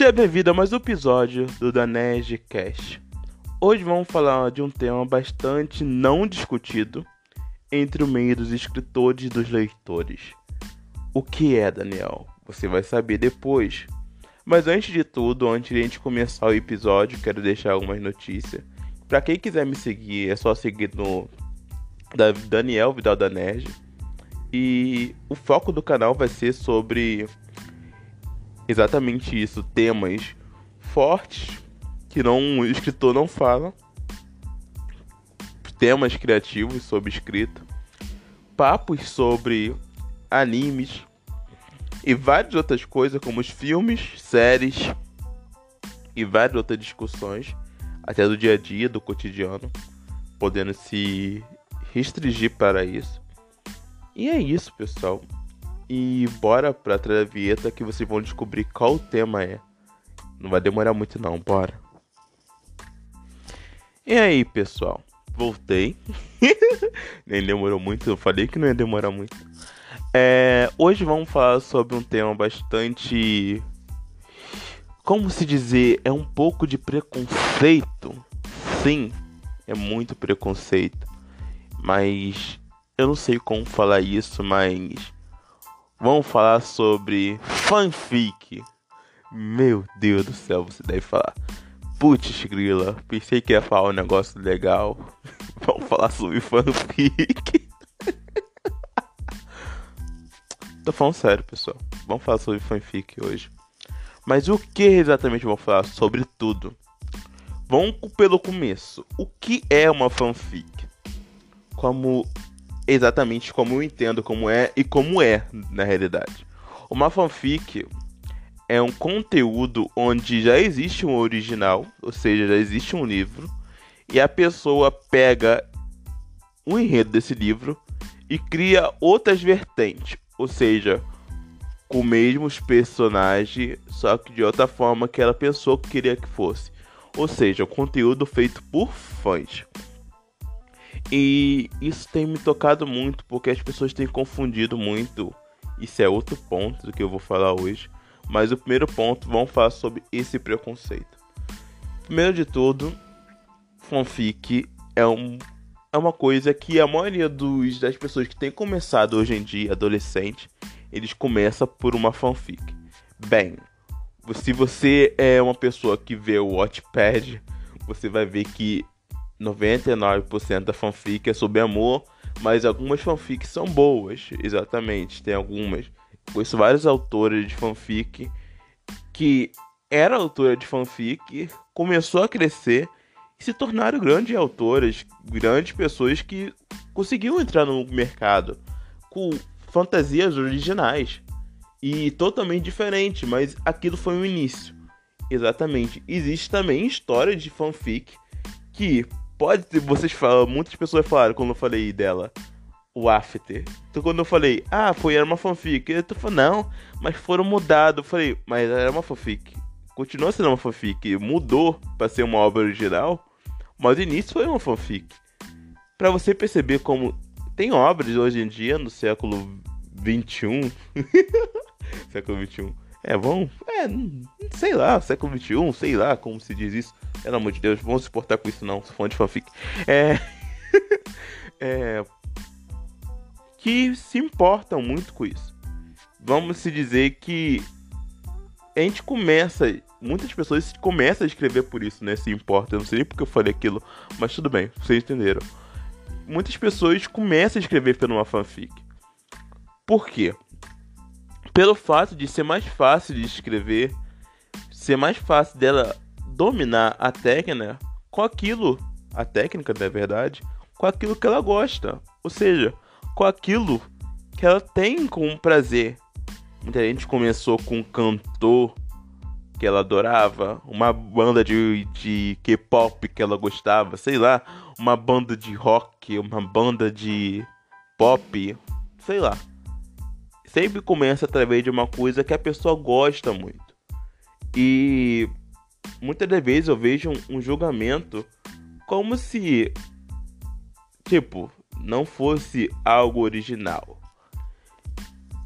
Seja bem-vindo a mais um episódio do Danege Cast. Hoje vamos falar de um tema bastante não discutido entre o meio dos escritores e dos leitores. O que é, Daniel? Você vai saber depois. Mas antes de tudo, antes de a gente começar o episódio, quero deixar algumas notícias. Para quem quiser me seguir, é só seguir no Daniel Vidal da Nerd. E o foco do canal vai ser sobre exatamente isso, temas fortes que não o escritor não fala, temas criativos sobre escrita, papos sobre animes e várias outras coisas como os filmes, séries e várias outras discussões até do dia a dia, do cotidiano, podendo se restringir para isso. E é isso, pessoal. E bora pra da vinheta que vocês vão descobrir qual o tema é. Não vai demorar muito não, bora. E aí, pessoal? Voltei. Nem demorou muito, eu falei que não ia demorar muito. É, hoje vamos falar sobre um tema bastante. Como se dizer? É um pouco de preconceito. Sim, é muito preconceito. Mas eu não sei como falar isso, mas vamos falar sobre fanfic. Meu Deus do céu, você deve falar. Putz, grila, pensei que ia falar um negócio legal. vamos falar sobre fanfic. Tô falando sério, pessoal. Vamos falar sobre fanfic hoje. Mas o que exatamente vamos falar? Sobre tudo. Vamos pelo começo. O que é uma fanfic? Como exatamente como eu entendo como é e como é na realidade. Uma fanfic é um conteúdo onde já existe um original, ou seja, já existe um livro, e a pessoa pega o enredo desse livro e cria outras vertentes, ou seja, com os mesmos personagens, só que de outra forma que ela pensou que queria que fosse. Ou seja, o conteúdo feito por fãs. E isso tem me tocado muito porque as pessoas têm confundido muito. Isso é outro ponto do que eu vou falar hoje. Mas o primeiro ponto, vamos falar sobre esse preconceito. Primeiro de tudo, fanfic é, um, é uma coisa que a maioria dos, das pessoas que têm começado hoje em dia, adolescente, eles começam por uma fanfic. Bem, se você é uma pessoa que vê o Watchpad, você vai ver que 99% da fanfic é sobre amor, mas algumas fanfics são boas, exatamente, tem algumas. Conheço vários autores de fanfic que era autora de fanfic, começou a crescer e se tornaram grandes autoras, grandes pessoas que conseguiram entrar no mercado com fantasias originais e totalmente diferente, mas aquilo foi o início. Exatamente. Existe também história de fanfic que pode ter, vocês falam, muitas pessoas falaram quando eu falei dela, o After. Então quando eu falei, ah, foi era uma fanfic, eu tô falando, não, mas foram mudados. Eu falei, mas era uma fanfic. Continua sendo uma fanfic, mudou para ser uma obra original, mas o início foi uma fanfic. Para você perceber como tem obras hoje em dia no século 21, século 21. É, vamos, é, sei lá, século 21, sei lá como se diz isso pelo amor de Deus, vamos se portar com isso não, fã de fanfic. É... é... Que se importam muito com isso. Vamos se dizer que a gente começa, muitas pessoas começam a escrever por isso, né? Se importa. Eu não sei nem porque eu falei aquilo, mas tudo bem, vocês entenderam. Muitas pessoas começam a escrever por uma fanfic. Por quê? Pelo fato de ser mais fácil de escrever, ser mais fácil dela dominar a técnica com aquilo, a técnica, na verdade, com aquilo que ela gosta. Ou seja, com aquilo que ela tem com prazer. Muita gente começou com um cantor que ela adorava, uma banda de, de K-pop que ela gostava, sei lá, uma banda de rock, uma banda de pop, sei lá. Sempre começa através de uma coisa que a pessoa gosta muito. E muitas das vezes eu vejo um, um julgamento como se, tipo, não fosse algo original.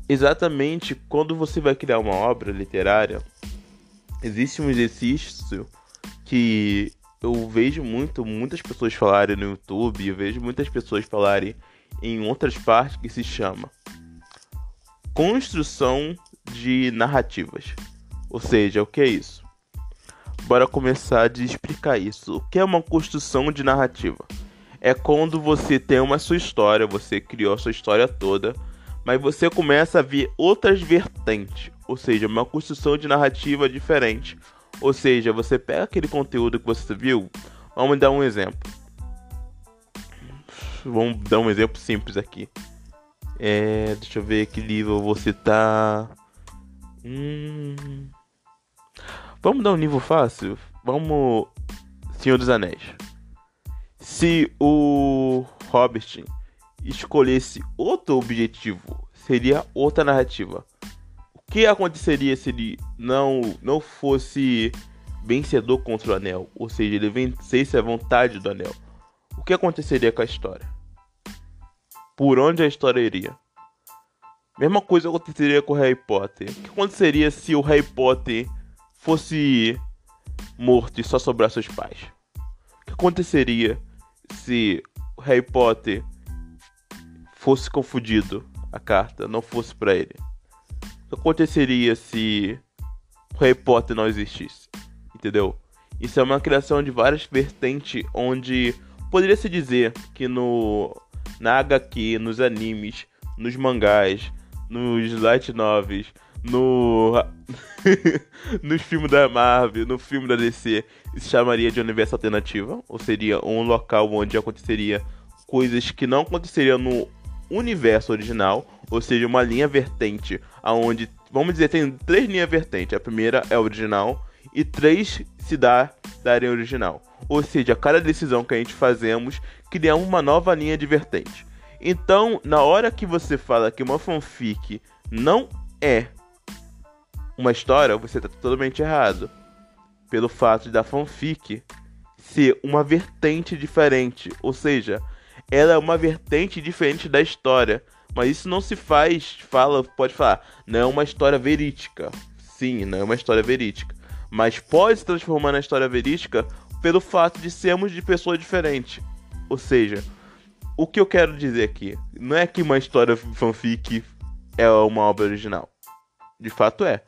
Exatamente quando você vai criar uma obra literária, existe um exercício que eu vejo muito, muitas pessoas falarem no YouTube, eu vejo muitas pessoas falarem em outras partes que se chama construção de narrativas. Ou seja, o que é isso? Bora começar a explicar isso. O que é uma construção de narrativa? É quando você tem uma sua história, você criou a sua história toda, mas você começa a ver outras vertentes, ou seja, uma construção de narrativa diferente. Ou seja, você pega aquele conteúdo que você viu, vamos dar um exemplo. Vamos dar um exemplo simples aqui. É, deixa eu ver que livro eu vou citar. Hum, vamos dar um nível fácil? Vamos. Senhor dos Anéis. Se o Hobbit escolhesse outro objetivo, seria outra narrativa. O que aconteceria se ele não, não fosse vencedor contra o anel? Ou seja, ele vencesse a vontade do anel? O que aconteceria com a história? Por onde a história iria? Mesma coisa aconteceria com o Harry Potter. O que aconteceria se o Harry Potter fosse morto e só sobrasse os pais? O que aconteceria se o Harry Potter fosse confundido, a carta não fosse para ele? O que aconteceria se o Harry Potter não existisse? Entendeu? Isso é uma criação de várias vertentes onde poderia se dizer que no na HQ, nos animes, nos mangás, nos light novels, no nos filmes da Marvel, no filme da DC, se chamaria de universo alternativo, ou seria um local onde aconteceria coisas que não aconteceriam no universo original, ou seja, uma linha vertente, aonde, vamos dizer, tem três linhas vertentes. A primeira é a original e três se dá da área original. Ou seja, cada decisão que a gente fazemos cria uma nova linha de vertente. Então, na hora que você fala que uma fanfic não é uma história, você está totalmente errado. Pelo fato da fanfic ser uma vertente diferente, ou seja, ela é uma vertente diferente da história. Mas isso não se faz, fala, pode falar, não é uma história verídica. Sim, não é uma história verídica. Mas pode se transformar na história verídica pelo fato de sermos de pessoas diferentes. Ou seja, o que eu quero dizer aqui não é que uma história fanfic é uma obra original. De fato é.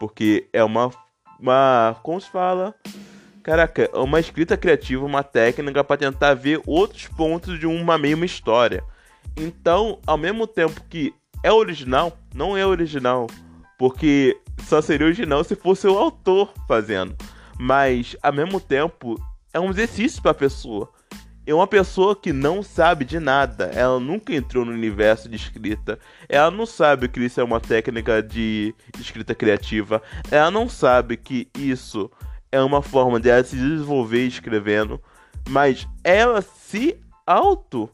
Porque é uma. uma como se fala? Caraca, é uma escrita criativa, uma técnica para tentar ver outros pontos de uma mesma história. Então, ao mesmo tempo que é original, não é original. Porque só seria original se fosse o autor fazendo. Mas, ao mesmo tempo, é um exercício para a pessoa é uma pessoa que não sabe de nada. Ela nunca entrou no universo de escrita. Ela não sabe que isso é uma técnica de escrita criativa. Ela não sabe que isso é uma forma de ela se desenvolver escrevendo. Mas ela se auto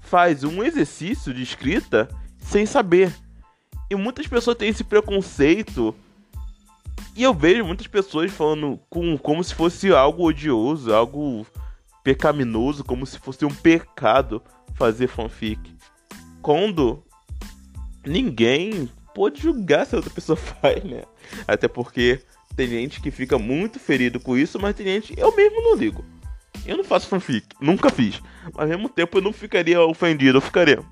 faz um exercício de escrita sem saber. E muitas pessoas têm esse preconceito. E eu vejo muitas pessoas falando com, como se fosse algo odioso, algo pecaminoso, como se fosse um pecado fazer fanfic. Quando ninguém pode julgar se a outra pessoa faz, né? Até porque tem gente que fica muito ferido com isso, mas tem gente. Eu mesmo não ligo. Eu não faço fanfic, nunca fiz. Mas ao mesmo tempo eu não ficaria ofendido, eu ficaria.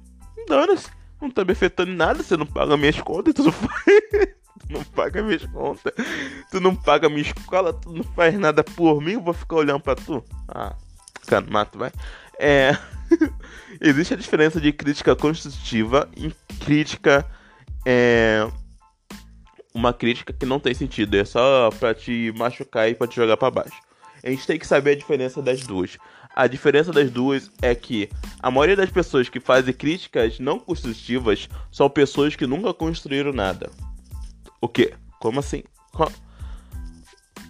Dana-se, não tá me afetando em nada, você não paga minhas contas, tu não faz. tu não paga minhas contas, tu não paga minha escola, tu não faz nada por mim, eu vou ficar olhando pra tu. Ah, no mato, vai. É. Existe a diferença de crítica construtiva e crítica. É. Uma crítica que não tem sentido, é só pra te machucar e pra te jogar pra baixo. A gente tem que saber a diferença das duas. A diferença das duas é que a maioria das pessoas que fazem críticas não construtivas são pessoas que nunca construíram nada. O quê? Como assim?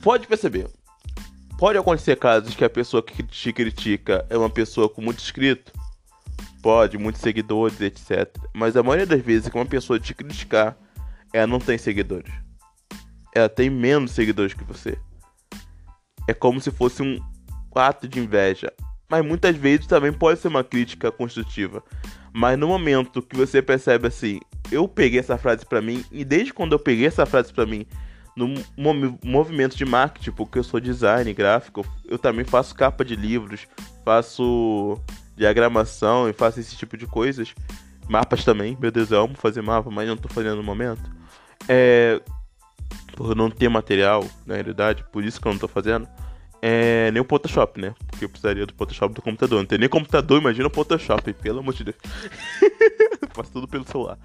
Pode perceber, Pode acontecer casos que a pessoa que te critica é uma pessoa com muito inscrito? Pode, muitos seguidores, etc. Mas a maioria das vezes que uma pessoa te criticar, ela não tem seguidores. Ela tem menos seguidores que você. É como se fosse um ato de inveja. Mas muitas vezes também pode ser uma crítica construtiva. Mas no momento que você percebe assim, eu peguei essa frase para mim e desde quando eu peguei essa frase para mim, no movimento de marketing, porque eu sou design gráfico, eu também faço capa de livros, faço diagramação e faço esse tipo de coisas. Mapas também, meu Deus, eu amo fazer mapa, mas não tô fazendo no momento. É. Por não ter material, na realidade, por isso que eu não tô fazendo. É. Nem o Photoshop, né? Porque eu precisaria do Photoshop do computador. Não tem nem computador, imagina o Photoshop, pelo amor de Deus. Faço tudo pelo celular.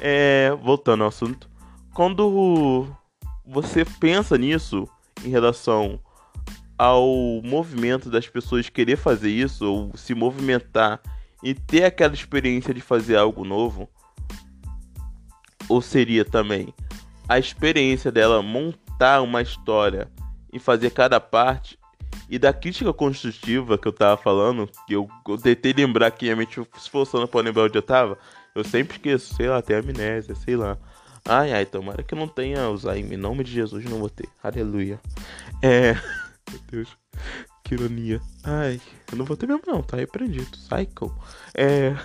É. Voltando ao assunto. Quando você pensa nisso em relação ao movimento das pessoas querer fazer isso ou se movimentar e ter aquela experiência de fazer algo novo, ou seria também a experiência dela montar uma história e fazer cada parte e da crítica construtiva que eu tava falando, que eu, eu tentei lembrar que a mente se forçando pra lembrar onde eu tava, eu sempre esqueço, sei lá, tem amnésia, sei lá. Ai, ai, tomara que eu não tenha Alzheimer. Em nome de Jesus, não vou ter. Aleluia. É. Meu Deus. Que ironia. Ai, eu não vou ter mesmo, não. Tá repreendido. Psycho. É.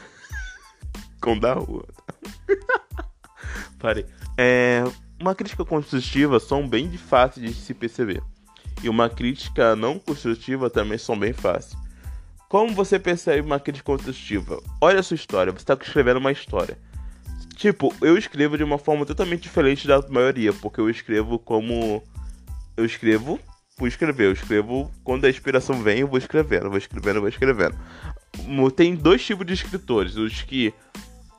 Com da rua. Parei. É. Uma crítica construtiva são bem fáceis de se perceber. E uma crítica não construtiva também são bem fáceis. Como você percebe uma crítica construtiva? Olha a sua história. Você está escrevendo uma história. Tipo, eu escrevo de uma forma totalmente diferente da maioria, porque eu escrevo como. Eu escrevo por escrever. Eu escrevo quando a inspiração vem, eu vou escrevendo, vou escrevendo, vou escrevendo. Tem dois tipos de escritores: os que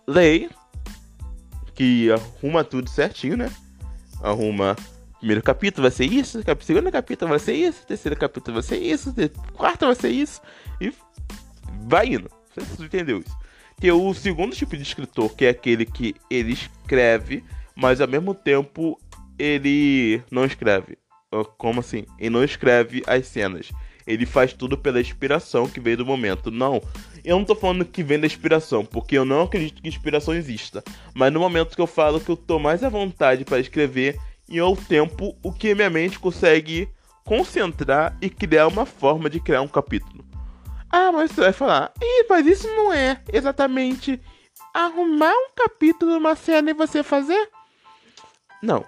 leem, que arruma tudo certinho, né? Arruma. Primeiro capítulo vai ser isso, segundo capítulo vai ser isso, terceiro capítulo vai ser isso, quarto vai ser isso, e vai indo. Você entendeu isso? Tem o segundo tipo de escritor, que é aquele que ele escreve, mas ao mesmo tempo ele não escreve. Ah, como assim? Ele não escreve as cenas. Ele faz tudo pela inspiração que veio do momento. Não, eu não tô falando que vem da inspiração, porque eu não acredito que inspiração exista. Mas no momento que eu falo que eu tô mais à vontade para escrever, e ao tempo o que minha mente consegue concentrar e criar uma forma de criar um capítulo. Ah, mas você vai falar, Ih, mas isso não é exatamente arrumar um capítulo numa cena e você fazer? Não.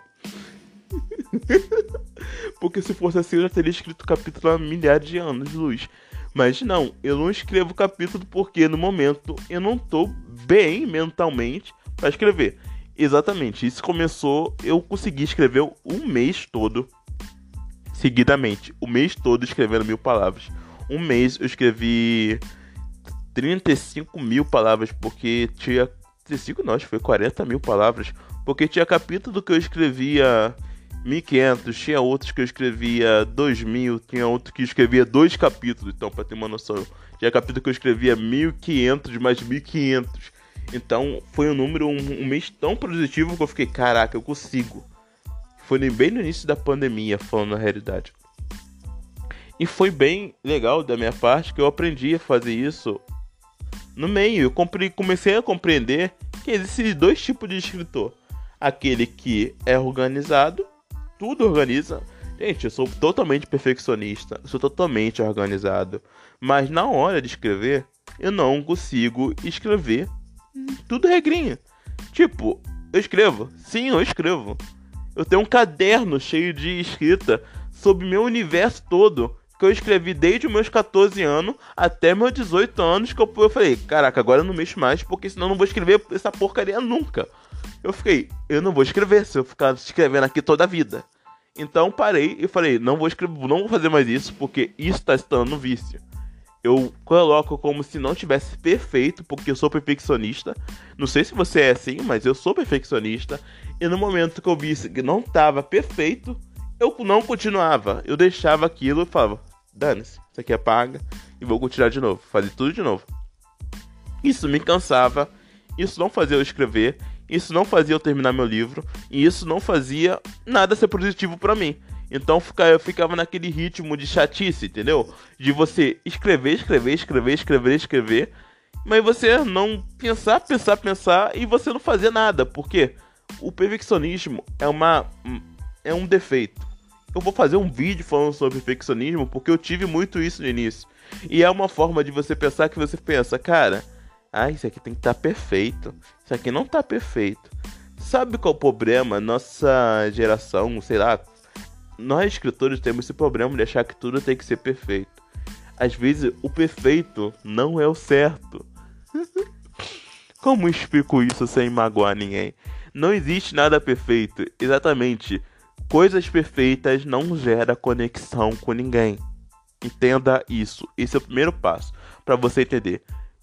Porque se fosse assim eu já teria escrito capítulo há milhares de anos de luz. Mas não, eu não escrevo capítulo porque no momento eu não tô bem mentalmente para escrever. Exatamente, isso começou, eu consegui escrever um mês todo seguidamente, o mês todo escrevendo mil palavras um mês eu escrevi 35 mil palavras, porque tinha. 35 não, acho que foi 40 mil palavras. Porque tinha capítulo que eu escrevia 1500, tinha outros que eu escrevia 2000, tinha outro que eu escrevia dois capítulos, então, pra ter uma noção. Tinha capítulo que eu escrevia 1500 mais 1500. Então, foi um número, um, um mês tão positivo que eu fiquei, caraca, eu consigo. Foi bem no início da pandemia, falando na realidade. E foi bem legal da minha parte que eu aprendi a fazer isso no meio. Eu comecei a compreender que existem dois tipos de escritor: aquele que é organizado, tudo organiza. Gente, eu sou totalmente perfeccionista, sou totalmente organizado, mas na hora de escrever, eu não consigo escrever tudo regrinha. Tipo, eu escrevo, sim, eu escrevo. Eu tenho um caderno cheio de escrita sobre meu universo todo que eu escrevi desde meus 14 anos até meus 18 anos, que eu, eu falei, caraca, agora eu não mexo mais, porque senão eu não vou escrever essa porcaria nunca. Eu fiquei, eu não vou escrever se eu ficar escrevendo aqui toda a vida. Então parei e falei, não vou escrever, não vou fazer mais isso, porque isso está se tornando vício. Eu coloco como se não tivesse perfeito, porque eu sou perfeccionista. Não sei se você é assim, mas eu sou perfeccionista. E no momento que eu vi que não estava perfeito, eu não continuava. Eu deixava aquilo e falava: dane-se, isso aqui apaga e vou continuar de novo, fazer tudo de novo. Isso me cansava, isso não fazia eu escrever, isso não fazia eu terminar meu livro e isso não fazia nada ser positivo para mim. Então eu ficava naquele ritmo de chatice, entendeu? De você escrever, escrever, escrever, escrever, escrever, mas você não pensar, pensar, pensar e você não fazer nada, porque o perfeccionismo é uma é um defeito. Eu vou fazer um vídeo falando sobre perfeccionismo porque eu tive muito isso no início. E é uma forma de você pensar que você pensa, cara, ah, isso aqui tem que estar tá perfeito. Isso aqui não está perfeito. Sabe qual é o problema? Nossa geração, sei lá, nós escritores temos esse problema de achar que tudo tem que ser perfeito. Às vezes, o perfeito não é o certo. Como explico isso sem magoar ninguém? Não existe nada perfeito. Exatamente. Coisas perfeitas não geram conexão com ninguém. Entenda isso. Esse é o primeiro passo para você entender.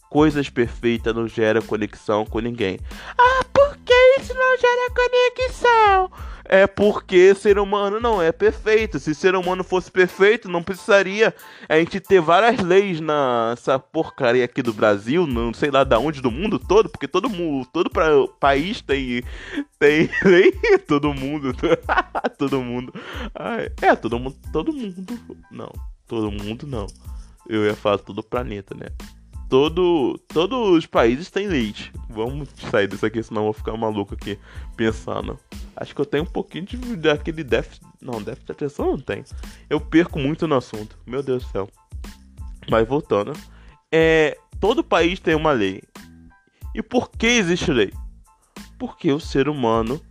Coisas perfeitas não geram conexão com ninguém. Ah, por que isso não gera conexão? É porque ser humano não é perfeito. Se ser humano fosse perfeito, não precisaria a gente ter várias leis nessa porcaria aqui do Brasil, não sei lá da onde do mundo todo, porque todo mundo, todo pra, país tem tem lei, todo mundo, todo mundo. é, todo mundo, todo mundo. Não, todo mundo não. Eu ia falar todo o planeta, né? Todo, todos os países têm leite. Vamos sair disso aqui, senão eu vou ficar maluco aqui pensando. Acho que eu tenho um pouquinho de, daquele déficit. Não, déficit de atenção não tem. Eu perco muito no assunto. Meu Deus do céu. Mas voltando. É, todo país tem uma lei. E por que existe lei? Porque o ser humano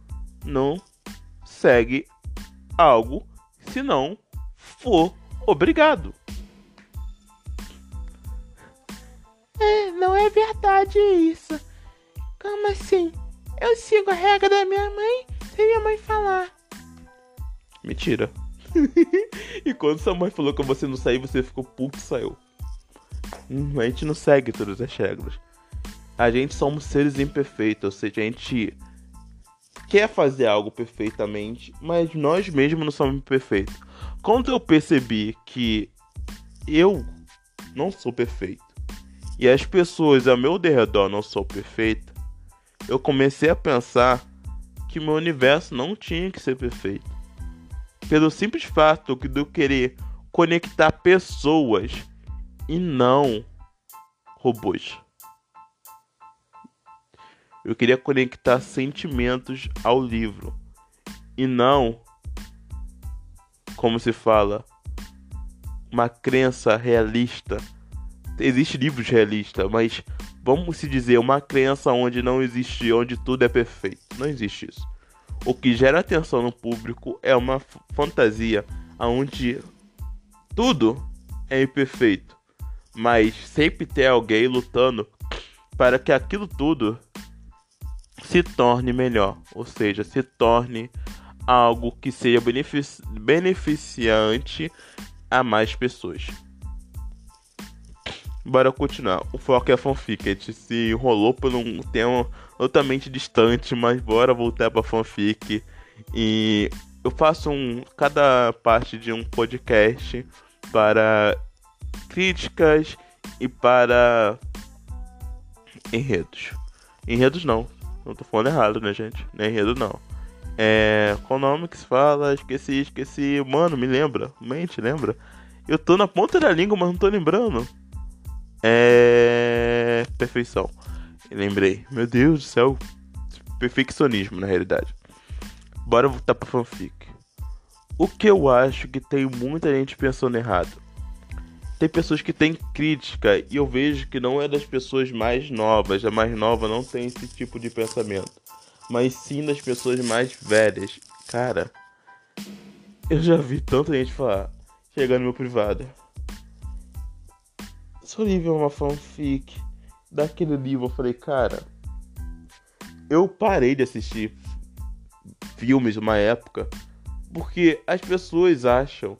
não segue algo se não for obrigado. É, não é verdade isso. Como assim? Eu sigo a regra da minha mãe sem minha mãe falar. Mentira. e quando sua mãe falou que você não saiu, você ficou puto e saiu. Hum, a gente não segue todas as regras. A gente somos seres imperfeitos, ou seja, a gente quer fazer algo perfeitamente, mas nós mesmos não somos perfeitos. Quando eu percebi que eu não sou perfeito e as pessoas ao meu redor não são perfeitas, eu comecei a pensar que meu universo não tinha que ser perfeito. Pelo simples fato de eu querer conectar pessoas e não robôs. Eu queria conectar sentimentos ao livro e não, como se fala, uma crença realista existe livros realistas, mas vamos se dizer uma crença onde não existe, onde tudo é perfeito. Não existe isso. O que gera atenção no público é uma fantasia onde tudo é imperfeito, mas sempre tem alguém lutando para que aquilo tudo se torne melhor, ou seja, se torne algo que seja benefici beneficiante a mais pessoas. Bora continuar. O foco é fanfic. A gente se enrolou por um tema totalmente distante, mas bora voltar pra fanfic. E eu faço um cada parte de um podcast para críticas e para enredos. Enredos não. Não tô falando errado, né, gente? Não é enredo não. É. Qual nome que se fala? Esqueci, esqueci. Mano, me lembra. Mente, lembra? Eu tô na ponta da língua, mas não tô lembrando. É. Perfeição. Lembrei. Meu Deus do céu. Perfeccionismo, na realidade. Bora voltar pra fanfic. O que eu acho que tem muita gente pensando errado. Tem pessoas que têm crítica e eu vejo que não é das pessoas mais novas. A mais nova não tem esse tipo de pensamento. Mas sim das pessoas mais velhas. Cara, eu já vi tanta gente falar. Chegar no meu privado seu livro é uma fanfic daquele livro, eu falei, cara, eu parei de assistir filmes uma época porque as pessoas acham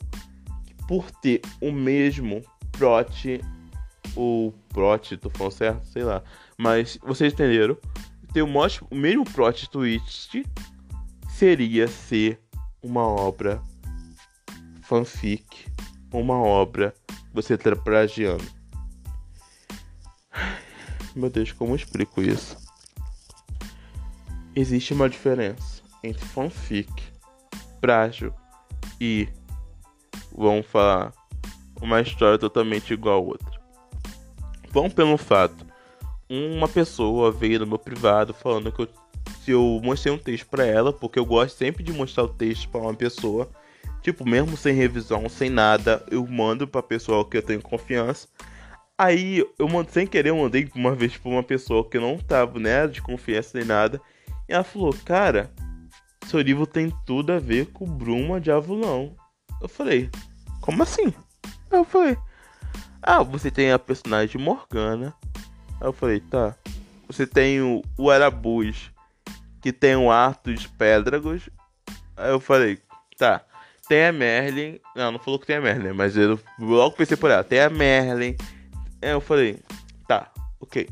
que por ter o mesmo plot ou plot, tô falando certo, sei lá, mas vocês entenderam? Ter o, mesmo plot twist seria ser uma obra fanfic, uma obra você tá plagiando. Meu Deus, como eu explico isso? Existe uma diferença entre fanfic, frágil e vamos falar uma história totalmente igual a outra. Vamos pelo fato, uma pessoa veio no meu privado falando que eu, se eu mostrei um texto para ela, porque eu gosto sempre de mostrar o texto para uma pessoa, tipo mesmo sem revisão, sem nada, eu mando para pessoa que eu tenho confiança Aí eu sem querer eu mandei uma vez pra uma pessoa que não tava, né, de confiança nem nada. E ela falou, cara, seu livro tem tudo a ver com Bruma de Avulão. Eu falei, como assim? Eu falei, ah, você tem a personagem Morgana. Aí eu falei, tá. Você tem o, o que tem o Arthur Pédragos. Aí eu falei, tá. Tem a Merlin. Não, não falou que tem a Merlin, mas eu logo pensei por ela. Tem a Merlin. Aí eu falei, tá, ok.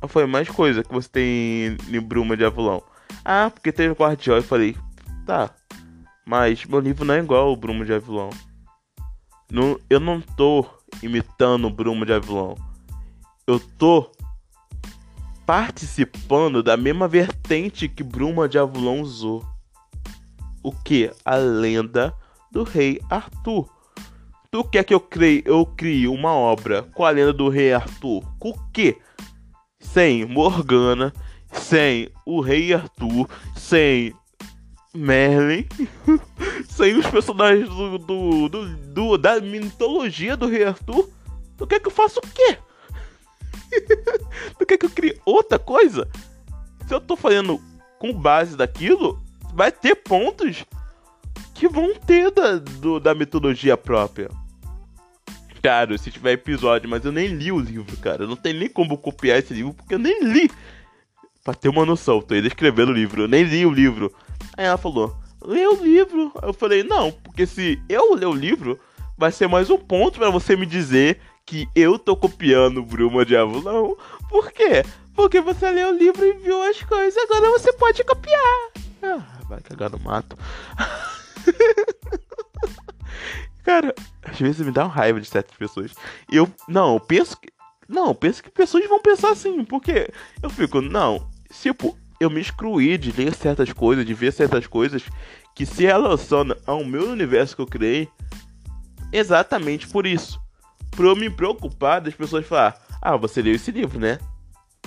Aí foi mais coisa que você tem em Bruma de Avulão. Ah, porque tem o Guardião. Eu falei, tá. Mas meu livro não é igual o Bruma de Avilão. Não, eu não tô imitando o Bruma de Avilão. Eu tô participando da mesma vertente que Bruma de Avulão usou. O que? A lenda do rei Arthur. Tu quer que eu crie, eu crie uma obra com a lenda do rei Arthur? Com o quê? Sem Morgana, sem o rei Arthur, sem Merlin, sem os personagens do, do, do, do, da mitologia do rei Arthur, tu quer que eu faça o quê? tu quer que eu crie outra coisa? Se eu tô fazendo com base daquilo, vai ter pontos que vão ter da, do, da mitologia própria. Claro, se tiver episódio, mas eu nem li o livro, cara. Não tem nem como copiar esse livro, porque eu nem li. Pra ter uma noção, tô ainda escrevendo o livro, eu nem li o livro. Aí ela falou, lê o livro. Eu falei, não, porque se eu ler o livro, vai ser mais um ponto para você me dizer que eu tô copiando Bruma de Avulão. Por quê? Porque você leu o livro e viu as coisas, agora você pode copiar. Ah, vai cagar no mato. Cara, às vezes me dá uma raiva de certas pessoas. Eu, não, eu penso que. Não, eu penso que pessoas vão pensar assim, porque eu fico, não, tipo, eu me excluí de ler certas coisas, de ver certas coisas que se relacionam ao meu universo que eu criei exatamente por isso. Por eu me preocupar das pessoas falar, ah, você leu esse livro, né?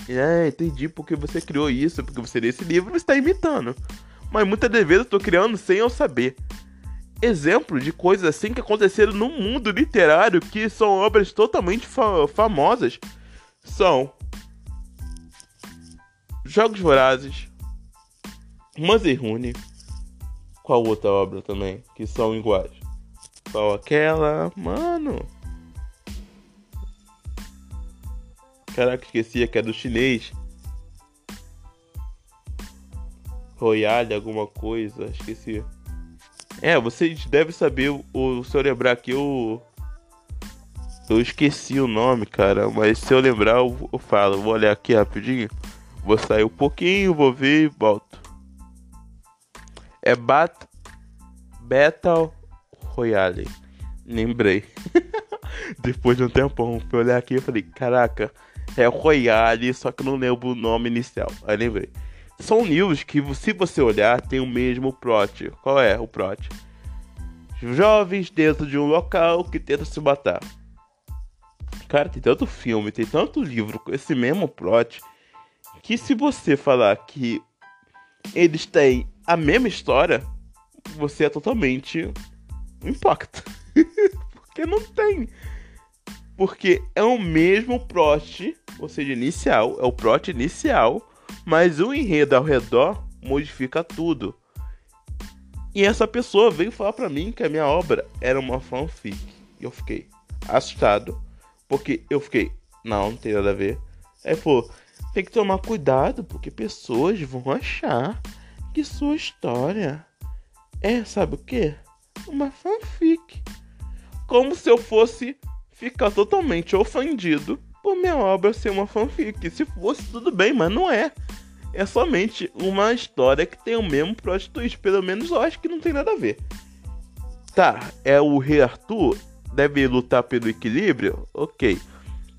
É, entendi porque você criou isso, porque você leu esse livro e está imitando. Mas muitas das vezes eu tô criando sem eu saber. Exemplo de coisas assim que aconteceram no mundo literário que são obras totalmente fa famosas são Jogos Vorazes, Rune, qual outra obra também que são iguais? Qual aquela? Mano. Caraca, esqueci que é do chinês. Royale, alguma coisa, esqueci. É, vocês devem saber, o, se eu lembrar aqui, eu. Eu esqueci o nome, cara, mas se eu lembrar, eu, eu falo. Vou olhar aqui rapidinho. Vou sair um pouquinho, vou ver e volto. É Bat Battle Royale. Lembrei. Depois de um tempão, fui olhar aqui e falei, caraca, é Royale, só que não lembro o nome inicial. Aí lembrei. São livros que, se você olhar, tem o mesmo plot. Qual é o plot? Jovens dentro de um local que tentam se matar. Cara, tem tanto filme, tem tanto livro com esse mesmo plot que se você falar que eles têm a mesma história, você é totalmente impacto. Porque não tem. Porque é o mesmo plot, ou seja, inicial, é o plot inicial, mas o enredo ao redor modifica tudo. E essa pessoa veio falar para mim que a minha obra era uma fanfic. E eu fiquei assustado, porque eu fiquei, não, não tem nada a ver. Aí falou, tem que tomar cuidado porque pessoas vão achar que sua história é, sabe o que? Uma fanfic. Como se eu fosse ficar totalmente ofendido por minha obra ser uma fanfic. Se fosse, tudo bem, mas não é. É somente uma história que tem o mesmo plot twist. Pelo menos eu acho que não tem nada a ver. Tá, é o rei Arthur? Deve lutar pelo equilíbrio? Ok.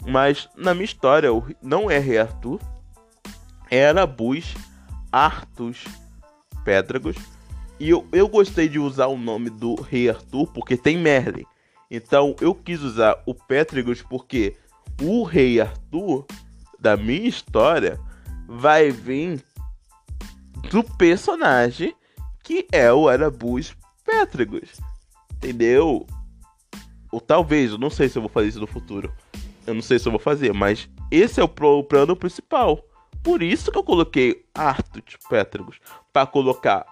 Mas na minha história, não é Rei Arthur, era Bus Artus Pédragos. E eu, eu gostei de usar o nome do Rei Arthur porque tem Merlin. Então eu quis usar o Pétragos porque o Rei Arthur da minha história vai vir do personagem que é o Arabus Pétragos. Entendeu? Ou talvez, eu não sei se eu vou fazer isso no futuro. Eu não sei se eu vou fazer, mas esse é o, plano principal. Por isso que eu coloquei Artus Pétragos. Para colocar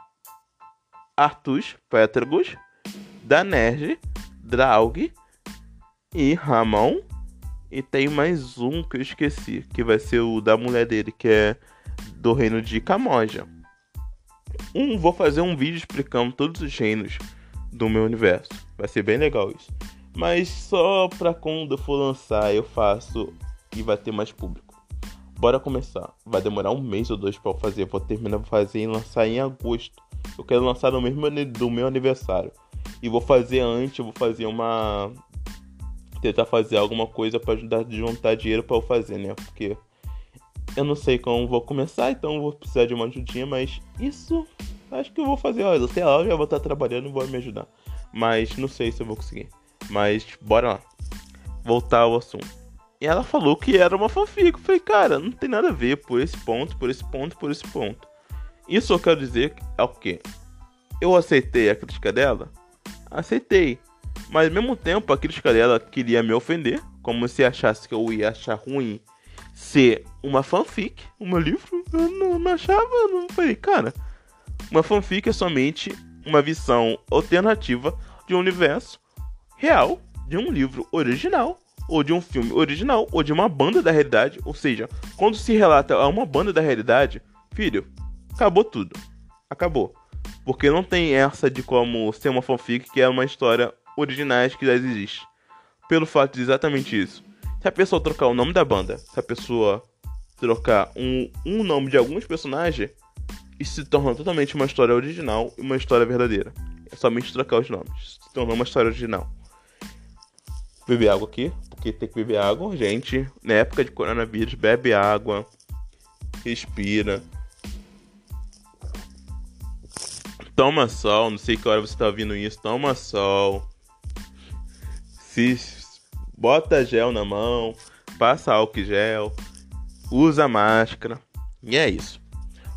Artus Pétragos, Danerge, Draug e Ramon. E tem mais um que eu esqueci, que vai ser o da mulher dele, que é do reino de Camoja. Um, vou fazer um vídeo explicando todos os reinos do meu universo. Vai ser bem legal isso. Mas só pra quando eu for lançar eu faço e vai ter mais público. Bora começar. Vai demorar um mês ou dois para eu fazer. Vou terminar de fazer e lançar em agosto. Eu quero lançar no mesmo do meu aniversário. E vou fazer antes, vou fazer uma tentar fazer alguma coisa para ajudar a juntar dinheiro para eu fazer, né? Porque eu não sei como vou começar, então vou precisar de uma ajudinha, mas isso acho que eu vou fazer. Olha, sei lá, eu já vou estar trabalhando e vou me ajudar. Mas não sei se eu vou conseguir. Mas bora lá. Voltar ao assunto. E ela falou que era uma fanfic. Eu falei, cara, não tem nada a ver por esse ponto, por esse ponto, por esse ponto. Isso eu quero dizer é o quê? Eu aceitei a crítica dela? Aceitei. Mas ao mesmo tempo a crítica dela queria me ofender. Como se achasse que eu ia achar ruim ser uma fanfic, o meu livro, eu não, não achava, não falei, cara, uma fanfic é somente uma visão alternativa de um universo real de um livro original, ou de um filme original, ou de uma banda da realidade. Ou seja, quando se relata a uma banda da realidade, filho, acabou tudo. Acabou. Porque não tem essa de como ser uma fanfic que é uma história original que já existe. Pelo fato de exatamente isso. Se a pessoa trocar o nome da banda, se a pessoa trocar um, um nome de alguns personagens, isso se torna totalmente uma história original e uma história verdadeira. É somente trocar os nomes. Se tornou uma história original. Beber água aqui, porque tem que beber água. Gente, na época de coronavírus, bebe água, respira. Toma sol, não sei que hora você tá ouvindo isso. Toma sol. Se bota gel na mão, passa álcool gel, usa máscara. E é isso.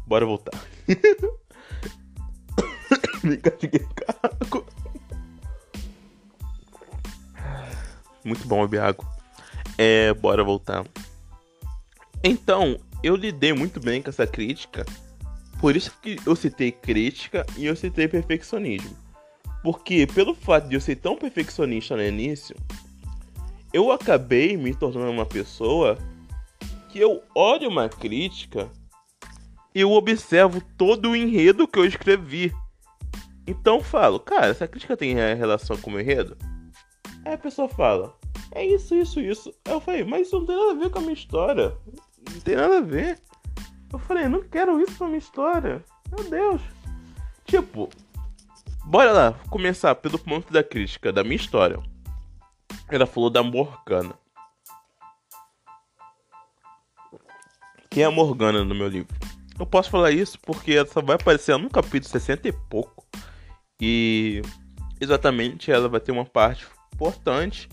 Bora voltar. Muito bom água. É, bora voltar. Então, eu lidei muito bem com essa crítica. Por isso que eu citei crítica e eu citei perfeccionismo. Porque pelo fato de eu ser tão perfeccionista no início, eu acabei me tornando uma pessoa que eu olho uma crítica e eu observo todo o enredo que eu escrevi. Então falo, cara, essa crítica tem relação com o enredo? Aí a pessoa fala, é isso, isso, isso. Aí eu falei, mas isso não tem nada a ver com a minha história. Não tem nada a ver. Eu falei, não quero isso pra minha história. Meu Deus. Tipo, bora lá, começar pelo ponto da crítica da minha história. Ela falou da Morgana. Quem é a Morgana no meu livro? Eu posso falar isso porque ela só vai aparecer no capítulo 60 e pouco. E exatamente ela vai ter uma parte importante,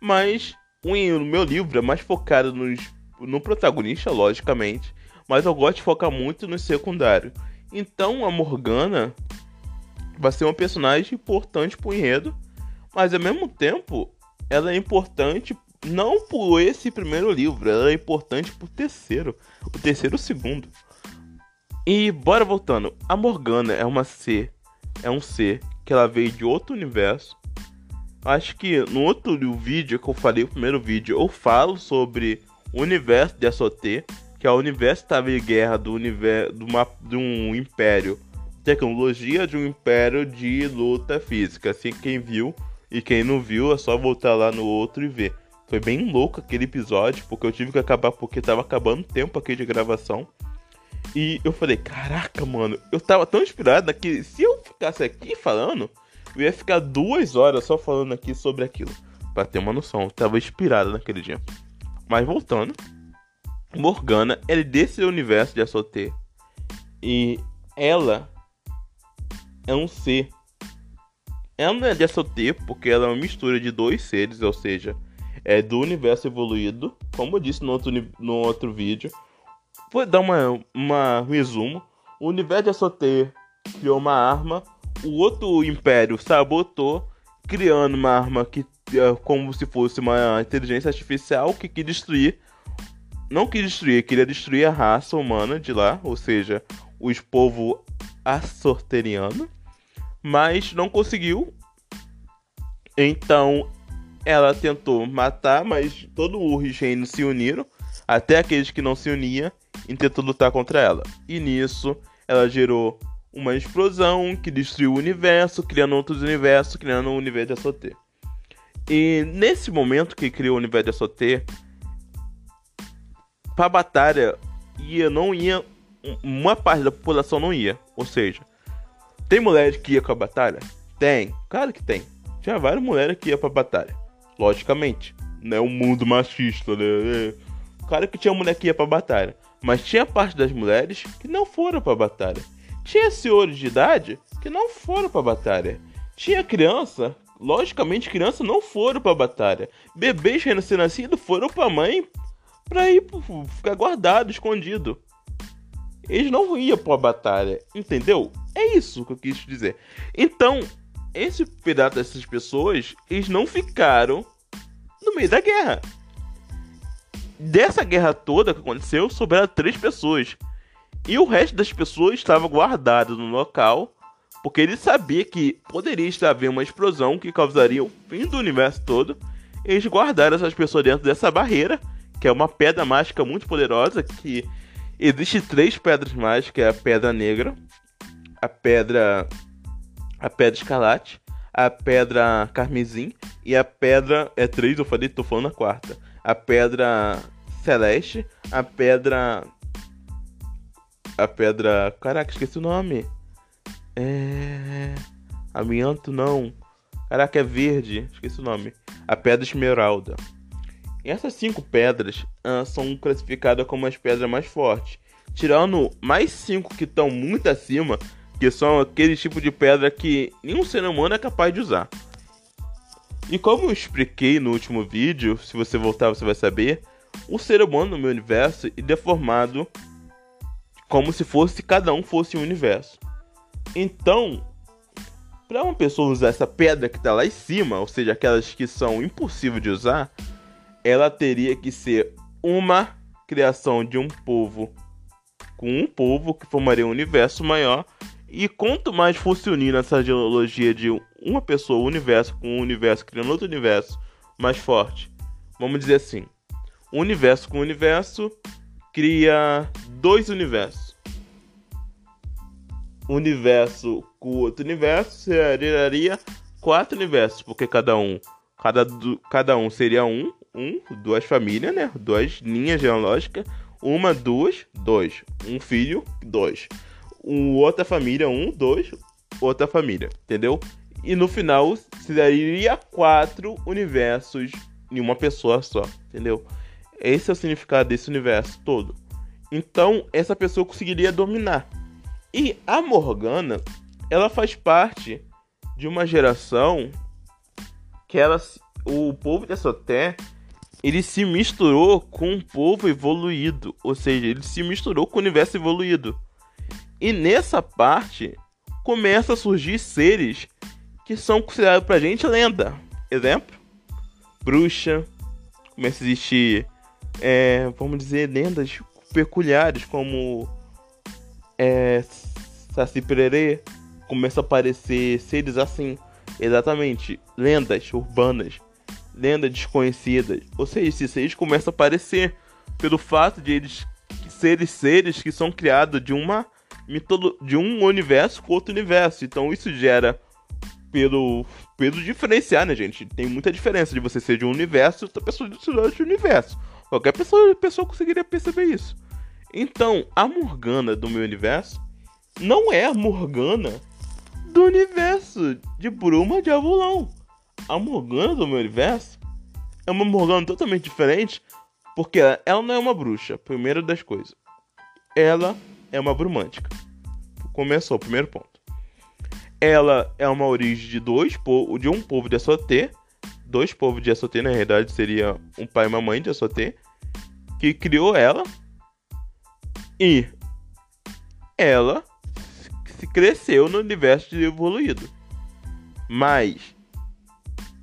mas o meu livro é mais focado nos, no protagonista, logicamente, mas eu gosto de focar muito no secundário. Então a Morgana vai ser uma personagem importante pro enredo, mas ao mesmo tempo ela é importante não por esse primeiro livro, ela é importante por terceiro, o terceiro segundo. E bora voltando, a Morgana é uma ser, é um ser que ela veio de outro universo. Acho que no outro vídeo que eu falei, o primeiro vídeo, eu falo sobre o universo de Assote, que é o universo que estava em guerra do universo de, uma, de um império tecnologia de um império de luta física. Assim, quem viu e quem não viu é só voltar lá no outro e ver. Foi bem louco aquele episódio, porque eu tive que acabar porque tava acabando o tempo aqui de gravação. E eu falei, caraca, mano, eu tava tão inspirado que se eu ficasse aqui falando, eu ia ficar duas horas só falando aqui sobre aquilo. Pra ter uma noção, eu tava inspirado naquele dia. Mas voltando, Morgana é desse universo de Assote. E ela é um ser ela não é de SOT porque ela é uma mistura de dois seres, ou seja, é do universo evoluído, como eu disse no outro, no outro vídeo. Vou dar uma, uma resumo. O universo de SOT criou uma arma, o outro império sabotou, criando uma arma que é como se fosse uma inteligência artificial que quer destruir não quis destruir, queria destruir a raça humana de lá, ou seja, os povos assorteriano, mas não conseguiu. Então ela tentou matar, mas todo o reino se uniram, até aqueles que não se uniam, e tentou lutar contra ela. E nisso ela gerou uma explosão que destruiu o universo, criando outros universos, criando o universo de Asotê. E nesse momento que criou o universo de Asotê, pra batalha ia, não ia, uma parte da população não ia. Ou seja, tem mulher que ia com a batalha? Tem, claro que tem. Tinha várias mulheres que ia pra batalha. Logicamente. Não é um mundo machista, né? É. Claro que tinha mulher que ia pra batalha. Mas tinha parte das mulheres que não foram pra batalha. Tinha senhores de idade que não foram para a batalha. Tinha criança, logicamente criança não foram para a batalha. Bebês recém-nascidos foram para a mãe para ir ficar guardado, escondido. Eles não iam para a batalha, entendeu? É isso que eu quis dizer. Então, esse pedaço dessas pessoas, eles não ficaram no meio da guerra. Dessa guerra toda que aconteceu, sobraram três pessoas. E o resto das pessoas estava guardado no local, porque ele sabia que poderia estar havendo uma explosão que causaria o fim do universo todo. Eles guardaram essas pessoas dentro dessa barreira, que é uma pedra mágica muito poderosa, que existe três pedras mágicas, é a pedra negra, a pedra a pedra escarlate, a pedra carmesim e a pedra é três, eu falei, tô falando a quarta. A pedra celeste, a pedra a pedra. Caraca, esqueci o nome. É. Amianto não. Caraca, é verde. Esqueci o nome. A pedra esmeralda. Essas cinco pedras uh, são classificadas como as pedras mais fortes. Tirando mais cinco que estão muito acima, que são aquele tipo de pedra que nenhum ser humano é capaz de usar. E como eu expliquei no último vídeo, se você voltar você vai saber, o ser humano no meu universo é deformado como se fosse cada um fosse um universo. Então, para uma pessoa usar essa pedra que está lá em cima, ou seja, aquelas que são impossíveis de usar, ela teria que ser uma criação de um povo com um povo que formaria um universo maior. E quanto mais fosse unir essa geologia de uma pessoa, o universo, com um universo criando outro universo mais forte, vamos dizer assim, um universo com um universo cria dois universos. Universo com outro universo geraria quatro universos, porque cada um, cada, cada um seria um, um, duas famílias, né? Duas linhas geológicas, uma, duas, dois, um filho, dois, um, outra família, um, dois, outra família, entendeu? E no final se daria quatro universos em uma pessoa só, entendeu? Esse é o significado desse universo todo. Então, essa pessoa conseguiria dominar. E a Morgana, ela faz parte de uma geração que ela, o povo de Assoté, ele se misturou com um povo evoluído, ou seja, ele se misturou com o universo evoluído. E nessa parte começa a surgir seres que são considerados pra gente lenda. Exemplo, bruxa, começa a existir é, vamos dizer, lendas peculiares, como é, Saci Pererê, começa a aparecer seres assim, exatamente, lendas urbanas, lendas desconhecidas. Ou seja, esses seres começam a aparecer pelo fato de eles serem seres que são criados de uma de um universo com outro universo. Então isso gera pelo pelo diferenciar, né, gente? Tem muita diferença de você ser de um universo e outra pessoa de outro universo. Qualquer pessoa, pessoa conseguiria perceber isso. Então, a Morgana do meu universo não é a Morgana do universo de Bruma de Avulão. A Morgana do meu universo é uma Morgana totalmente diferente, porque ela não é uma bruxa, primeira das coisas. Ela é uma brumântica. Começou, primeiro ponto. Ela é uma origem de dois de um povo de Assotê dois povos de Assotê, na realidade seria um pai e uma mãe de Assotê, que criou ela e ela se cresceu no universo evoluído. Mas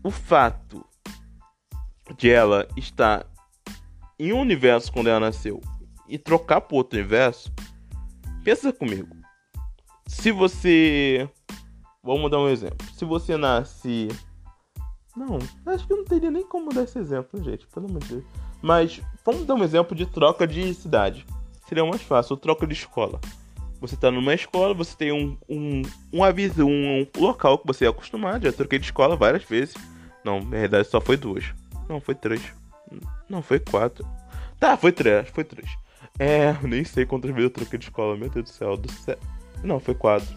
o fato de ela estar em um universo quando ela nasceu e trocar para outro universo, pensa comigo. Se você. Vamos dar um exemplo. Se você nasce. Não, acho que não teria nem como dar esse exemplo, gente, pelo amor de Deus. Mas vamos dar um exemplo de troca de cidade. Seria mais fácil, troca de escola. Você tá numa escola, você tem um, um, um aviso, um local que você é acostumado. Já troquei de escola várias vezes. Não, na verdade só foi duas. Não, foi três. Não, foi quatro. Tá, foi três, foi três. É, nem sei quantas vezes eu troquei de escola, meu Deus do céu. Do céu. Não, foi quatro.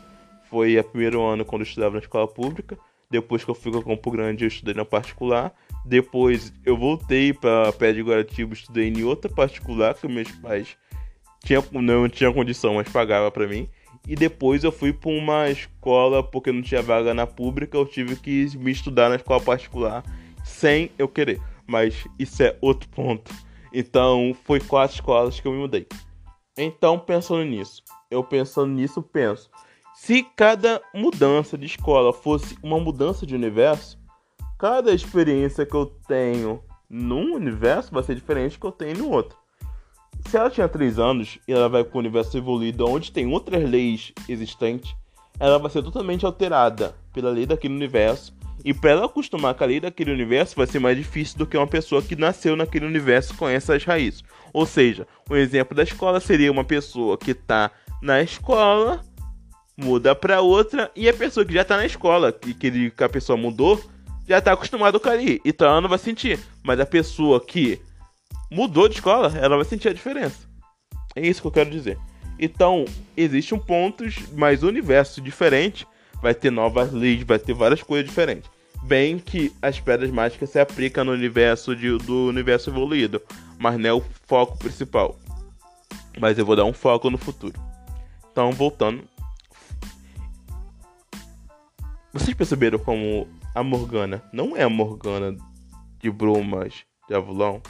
Foi a primeiro ano quando eu estudava na escola pública. Depois que eu fui com Campo Grande, eu estudei na particular. Depois eu voltei para Pé de Guaratiba, estudei em outra particular que meus pais tinha, não tinha condição, mas pagava para mim. E depois eu fui para uma escola porque não tinha vaga na pública, eu tive que me estudar na escola particular sem eu querer. Mas isso é outro ponto. Então foi quatro escolas que eu me mudei. Então pensando nisso, eu pensando nisso penso, se cada mudança de escola fosse uma mudança de universo, cada experiência que eu tenho num universo vai ser diferente que eu tenho no outro. Se ela tinha 3 anos e ela vai para o universo evoluído onde tem outras leis existentes, ela vai ser totalmente alterada pela lei daquele universo. E para ela acostumar com a lei daquele universo vai ser mais difícil do que uma pessoa que nasceu naquele universo com essas raízes. Ou seja, um exemplo da escola seria uma pessoa que está na escola, muda para outra, e a pessoa que já está na escola, que, que a pessoa mudou, já está acostumada com ali. Então ela não vai sentir. Mas a pessoa que mudou de escola, ela vai sentir a diferença. É isso que eu quero dizer. Então, existe um ponto, mas o universo diferente vai ter novas leis, vai ter várias coisas diferentes. Bem que as pedras mágicas se aplicam no universo de, do universo evoluído, mas não é o foco principal. Mas eu vou dar um foco no futuro. Então, voltando. Vocês perceberam como a Morgana não é a Morgana de Brumas de Avulão?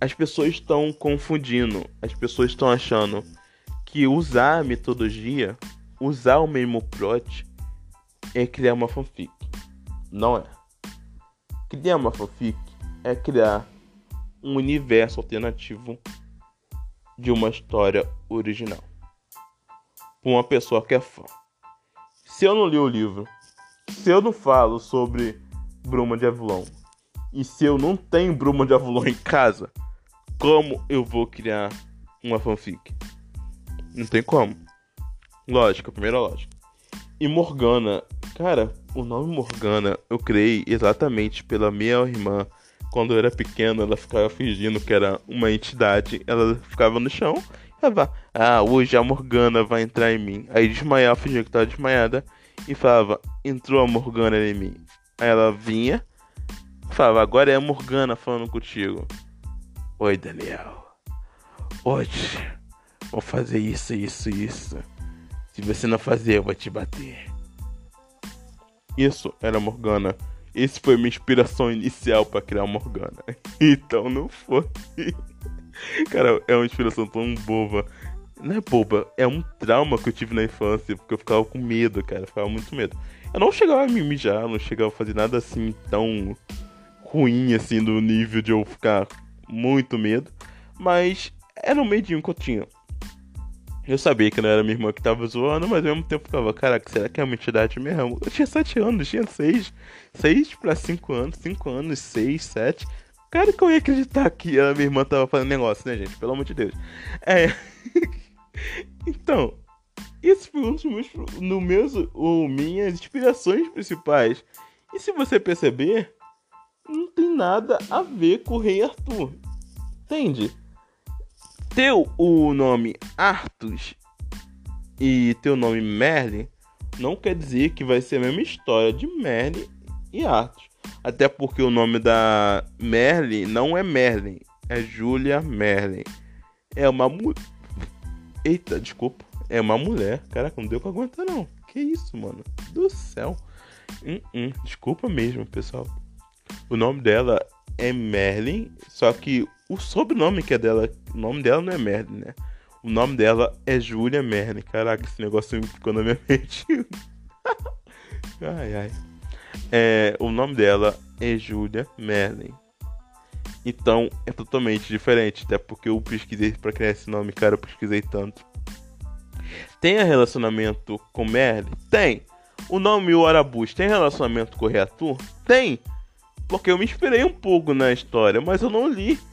As pessoas estão confundindo, as pessoas estão achando que usar a metodologia, usar o mesmo plot, é criar uma fanfic. Não é. Criar uma fanfic é criar um universo alternativo de uma história original. Para uma pessoa que é fã. Se eu não li o livro, se eu não falo sobre Bruma de Avulon, e se eu não tenho Bruma de Avulon em casa, como eu vou criar uma fanfic? Não tem como. Lógica, primeira lógica. E Morgana, cara, o nome Morgana eu criei exatamente pela minha irmã. Quando eu era pequeno, ela ficava fingindo que era uma entidade. Ela ficava no chão. Ela ah, hoje a Morgana vai entrar em mim. Aí desmaiava, fingia que estava desmaiada. E falava, entrou a Morgana em mim. Aí ela vinha, falava, agora é a Morgana falando contigo. Oi, Daniel. Hoje vou fazer isso, isso, isso. Se você não fazer, eu vou te bater. Isso era Morgana. Esse foi minha inspiração inicial para criar Morgana. Então não foi. Cara, é uma inspiração tão boba. Não é boba, é um trauma que eu tive na infância, porque eu ficava com medo, cara. Eu ficava muito medo. Eu não chegava a me mijar, não chegava a fazer nada assim tão ruim assim do nível de eu ficar muito medo, mas era um medinho que eu tinha. Eu sabia que não era minha irmã que tava zoando, mas ao mesmo tempo ficava, caraca, será que é uma entidade mesmo? Eu tinha 7 anos, tinha 6, 6 pra 5 anos, 5 anos, 6, 7. Cara, que eu ia acreditar que a minha irmã tava fazendo negócio, né, gente? Pelo amor de Deus. É. então, esse foi um dos meus, no meus, o, minhas inspirações principais. E se você perceber, não tem nada a ver com o rei Arthur. Entende? Teu o nome Arthur e teu nome Merlin não quer dizer que vai ser a mesma história de Merlin e Arthur. Até porque o nome da Merlin não é Merlin, é Julia Merlin. É uma mulher. Eita, desculpa. É uma mulher. Caraca, não deu pra aguentar não. Que isso, mano? Do céu. Hum, hum. Desculpa mesmo, pessoal. O nome dela é Merlin, só que o sobrenome que é dela, o nome dela não é Merlin, né? O nome dela é Julia Merlin. Caraca, esse negócio ficou na minha mente. ai, ai. é, o nome dela é Julia Merlin. Então é totalmente diferente, até porque eu pesquisei para criar esse nome, cara, eu pesquisei tanto. Tem relacionamento com Merlin? Tem. O nome o Arabus tem relacionamento com o Reator? Tem. Porque eu me inspirei um pouco na história, mas eu não li.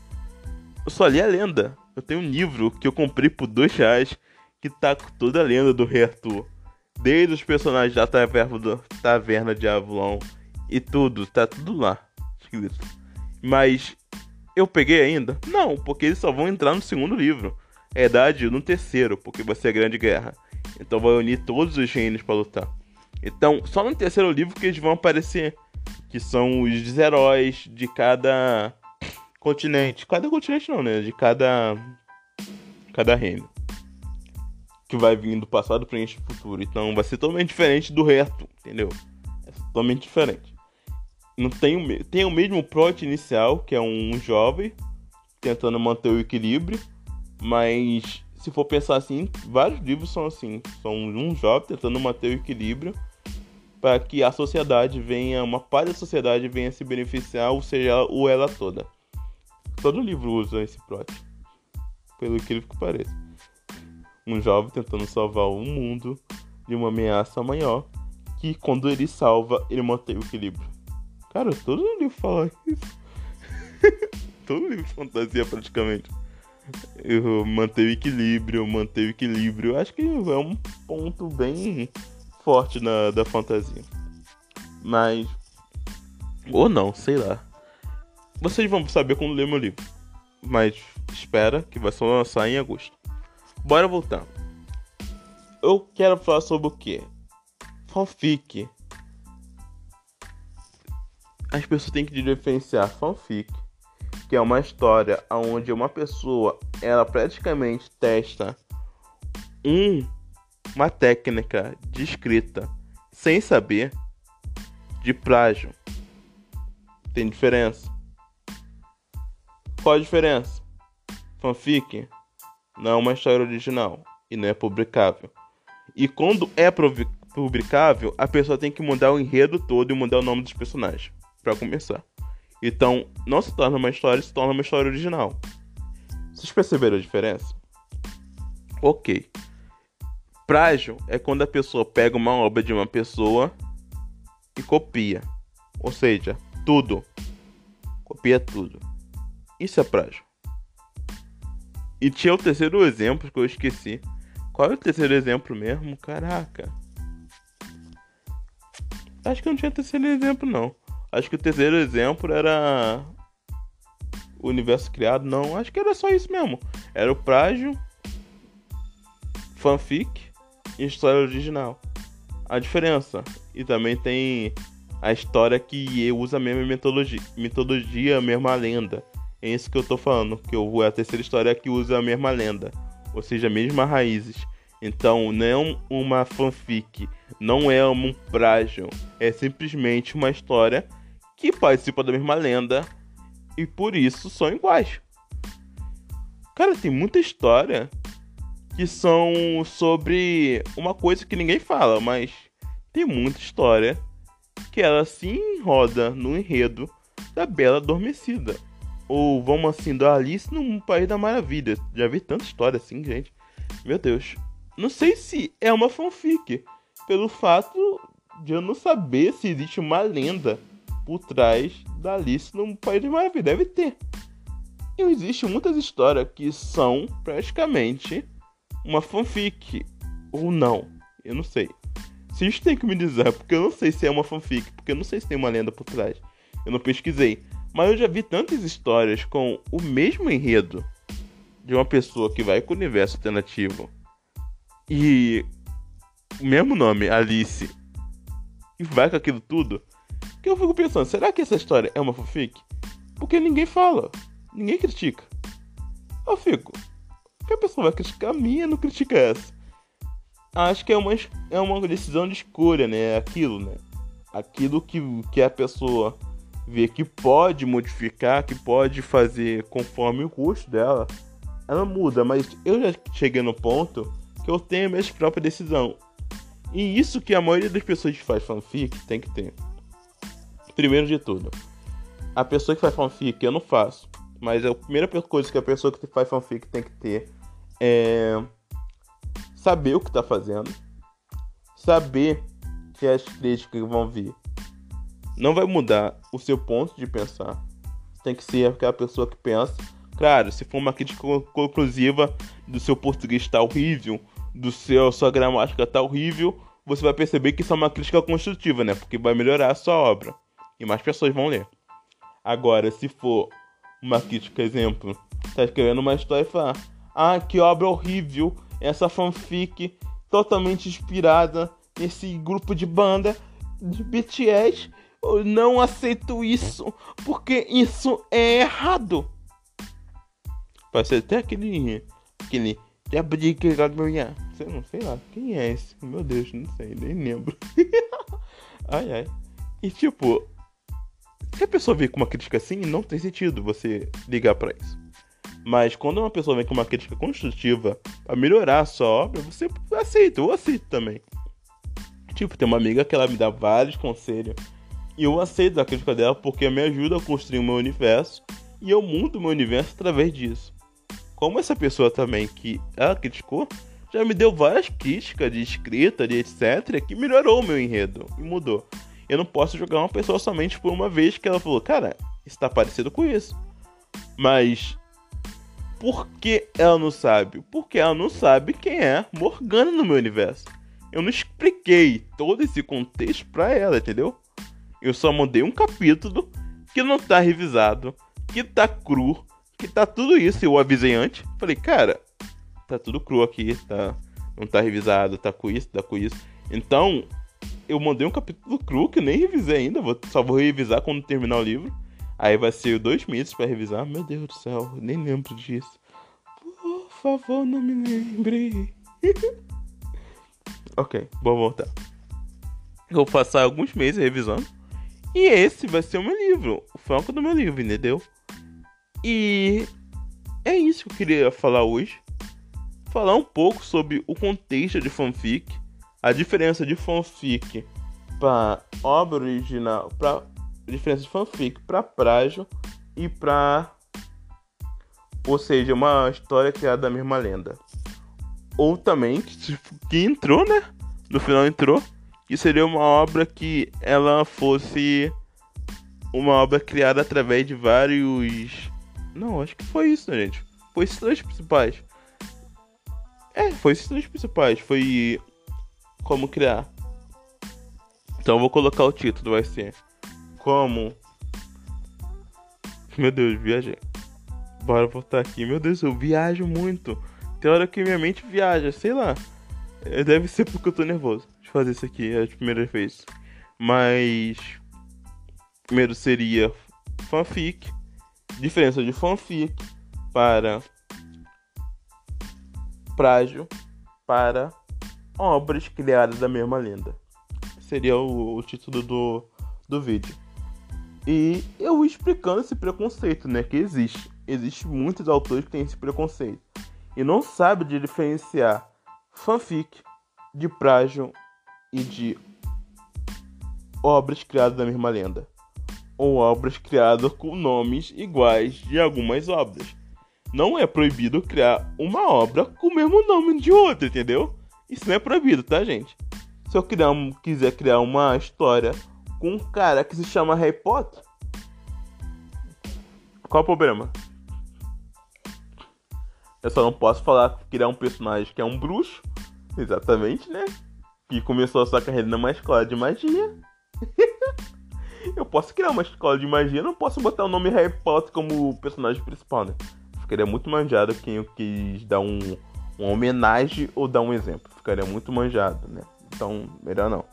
Eu só li a lenda. Eu tenho um livro que eu comprei por dois reais que tá com toda a lenda do Rei Arthur. Desde os personagens da taverna, do, taverna de Avalon e tudo, tá tudo lá escrito. Mas eu peguei ainda? Não, porque eles só vão entrar no segundo livro. É idade no terceiro, porque vai ser a Grande Guerra. Então vai unir todos os reinos para lutar. Então, só no terceiro livro que eles vão aparecer. Que são os heróis de cada continente. Cada continente não, né? De cada. Cada reino que vai vir do passado, presente e futuro. Então vai ser totalmente diferente do resto, entendeu? É totalmente diferente. Não tem o, tem o mesmo plot inicial, que é um jovem tentando manter o equilíbrio, mas se for pensar assim, vários livros são assim, são um jovem tentando manter o equilíbrio para que a sociedade venha, uma parte da sociedade venha se beneficiar, ou seja, ou ela toda. Todo livro usa esse plot, pelo que pareça um jovem tentando salvar o mundo de uma ameaça maior, que quando ele salva, ele mantém o equilíbrio. Cara, todo livro fala isso. todo livro de fantasia praticamente. Eu manter o equilíbrio, manter o equilíbrio. Acho que é um ponto bem forte na, da fantasia. Mas. Ou não, sei lá. Vocês vão saber quando ler meu livro. Mas espera que vai só lançar em agosto. Bora voltar. Eu quero falar sobre o que? Fanfic. As pessoas têm que diferenciar fanfic, que é uma história onde uma pessoa ela praticamente testa um, uma técnica de escrita sem saber de plágio. Tem diferença? Qual a diferença? Fanfic não é uma história original e não é publicável. E quando é publicável, a pessoa tem que mudar o enredo todo e mudar o nome dos personagens, para começar. Então, não se torna uma história, se torna uma história original. Vocês perceberam a diferença? Ok. Plágio é quando a pessoa pega uma obra de uma pessoa e copia. Ou seja, tudo. Copia tudo. Isso é plágio. E tinha o terceiro exemplo que eu esqueci. Qual é o terceiro exemplo mesmo? Caraca. Acho que não tinha terceiro exemplo, não. Acho que o terceiro exemplo era. O universo criado, não. Acho que era só isso mesmo. Era o Prágio, fanfic e história original. A diferença. E também tem a história que usa a mesma mitologia, mitologia a mesma lenda. É isso que eu tô falando, que eu, a terceira história é que usa a mesma lenda, ou seja, mesmas raízes. Então, não é uma fanfic, não é um plágio, é simplesmente uma história que participa da mesma lenda e por isso são iguais. Cara, tem muita história que são sobre uma coisa que ninguém fala, mas tem muita história que ela se roda no enredo da Bela Adormecida. Ou vamos assim, do Alice no País da Maravilha. Já vi tanta história assim, gente. Meu Deus. Não sei se é uma fanfic. Pelo fato de eu não saber se existe uma lenda por trás da Alice no País da Maravilha. Deve ter. E existem muitas histórias que são praticamente uma fanfic. Ou não. Eu não sei. Vocês têm que me dizer, porque eu não sei se é uma fanfic, porque eu não sei se tem uma lenda por trás. Eu não pesquisei. Mas eu já vi tantas histórias com o mesmo enredo de uma pessoa que vai com o universo alternativo e o mesmo nome, Alice, e vai com aquilo tudo, que eu fico pensando, será que essa história é uma fanfic? Porque ninguém fala, ninguém critica. Eu fico, que a pessoa vai criticar a minha não critica essa. Acho que é uma, é uma decisão de escolha, né? Aquilo, né? Aquilo que, que a pessoa ver que pode modificar, que pode fazer conforme o custo dela, ela muda. Mas eu já cheguei no ponto que eu tenho a minha própria decisão. E isso que a maioria das pessoas que faz fanfic tem que ter. Primeiro de tudo, a pessoa que faz fanfic, eu não faço. Mas a primeira coisa que a pessoa que faz fanfic tem que ter é saber o que tá fazendo, saber que as críticas vão vir. Não vai mudar o seu ponto de pensar. Tem que ser aquela pessoa que pensa. Claro, se for uma crítica conclusiva do seu português tá horrível, do seu sua gramática tá horrível, você vai perceber que isso é uma crítica construtiva, né? Porque vai melhorar a sua obra e mais pessoas vão ler. Agora, se for uma crítica, exemplo, tá escrevendo uma história e falar: Ah, que obra horrível, essa fanfic totalmente inspirada nesse grupo de banda de BTS. Eu não aceito isso, porque isso é errado. Ser até aquele. aquele. Você não sei lá, quem é esse? Meu Deus, não sei, nem lembro. ai ai. E tipo, se a pessoa vem com uma crítica assim, não tem sentido você ligar para isso. Mas quando uma pessoa vem com uma crítica construtiva para melhorar a sua obra, você aceita, eu aceito também. Tipo, tem uma amiga que ela me dá vários conselhos e eu aceito a crítica dela porque me ajuda a construir o meu universo e eu mudo o meu universo através disso. Como essa pessoa também que ela criticou, já me deu várias críticas de escrita, de etc, que melhorou o meu enredo e mudou eu não posso jogar uma pessoa somente por uma vez que ela falou, cara, está parecido com isso. Mas por que ela não sabe? Porque ela não sabe quem é Morgana no meu universo. Eu não expliquei todo esse contexto pra ela, entendeu? Eu só mandei um capítulo que não tá revisado, que tá cru, que tá tudo isso. Eu avisei antes. Falei, cara, tá tudo cru aqui, tá? Não tá revisado, tá com isso, tá com isso. Então, eu mandei um capítulo cru que nem revisei ainda, vou, só vou revisar quando terminar o livro. Aí vai ser dois meses para revisar. Meu Deus do céu, nem lembro disso. Por favor, não me lembre. ok, vou voltar. Vou passar alguns meses revisando. E esse vai ser o meu livro, o foco do meu livro, entendeu? E é isso que eu queria falar hoje. Falar um pouco sobre o contexto de fanfic a diferença de fanfic para obra original, para diferença de fanfic para plágio e para ou seja, uma história criada da mesma lenda. Ou também que, que entrou, né? No final entrou, que seria uma obra que ela fosse uma obra criada através de vários Não, acho que foi isso, né, gente. Foi esses três principais. É, foi esses três principais. Foi como criar. Então vou colocar o título, vai ser Como. Meu Deus, viajei. Bora voltar aqui. Meu Deus, eu viajo muito. Tem hora que minha mente viaja, sei lá. É, deve ser porque eu tô nervoso de fazer isso aqui, é a primeira vez. Mas. Primeiro seria fanfic. Diferença de fanfic para. Prágio para obras criadas da mesma lenda. Seria o, o título do, do vídeo. E eu explicando esse preconceito, né? Que existe. Existem muitos autores que têm esse preconceito. E não sabe diferenciar fanfic de plágio e de obras criadas da mesma lenda. Ou obras criadas com nomes iguais de algumas obras. Não é proibido criar uma obra com o mesmo nome de outra, entendeu? Isso não é proibido, tá, gente? Se eu criar um, quiser criar uma história com um cara que se chama Harry Potter, qual o problema? Eu só não posso falar criar um personagem que é um bruxo, exatamente, né? Que começou a sua carreira numa escola de magia. eu posso criar uma escola de magia, não posso botar o nome Harry Potter como personagem principal, né? Ficaria muito manjado quem eu quis dar um uma homenagem ou dar um exemplo. Ficaria muito manjado, né? Então, melhor não.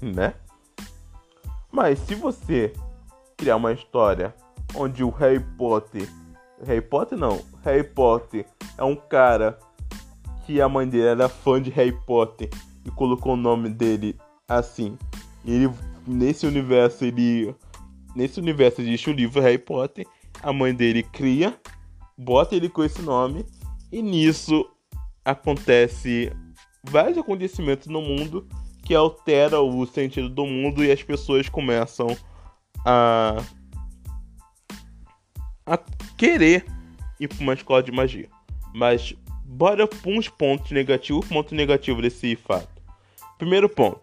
Né? Mas se você criar uma história onde o Harry Potter. Harry Potter não. Harry Potter é um cara que a mãe dele era fã de Harry Potter e colocou o nome dele assim. Ele, nesse universo, ele. Nesse universo existe o livro Harry Potter. A mãe dele cria, bota ele com esse nome e nisso acontece vários acontecimentos no mundo que altera o sentido do mundo e as pessoas começam a a querer ir para uma escola de magia. Mas bora para uns pontos negativos, ponto negativo desse fato. Primeiro ponto.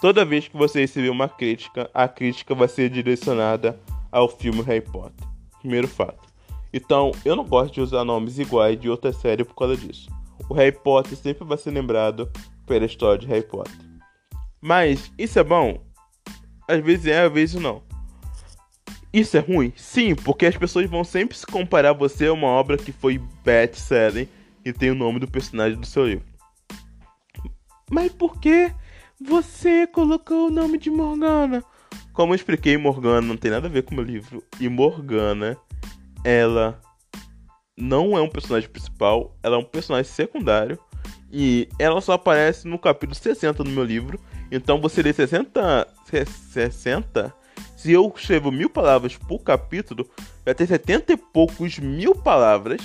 Toda vez que você receber uma crítica, a crítica vai ser direcionada ao filme Harry Potter. Primeiro fato. Então, eu não gosto de usar nomes iguais de outra série por causa disso. O Harry Potter sempre vai ser lembrado pela história de Harry Potter. Mas isso é bom? Às vezes é, às vezes não. Isso é ruim? Sim, porque as pessoas vão sempre se comparar você a uma obra que foi best-selling e tem o nome do personagem do seu livro. Mas por que você colocou o nome de Morgana? Como eu expliquei, Morgana não tem nada a ver com o meu livro. E Morgana, ela não é um personagem principal, ela é um personagem secundário. E ela só aparece no capítulo 60 do meu livro. Então você lê 60. 60 se eu escrevo mil palavras por capítulo, vai ter 70 e poucos mil palavras.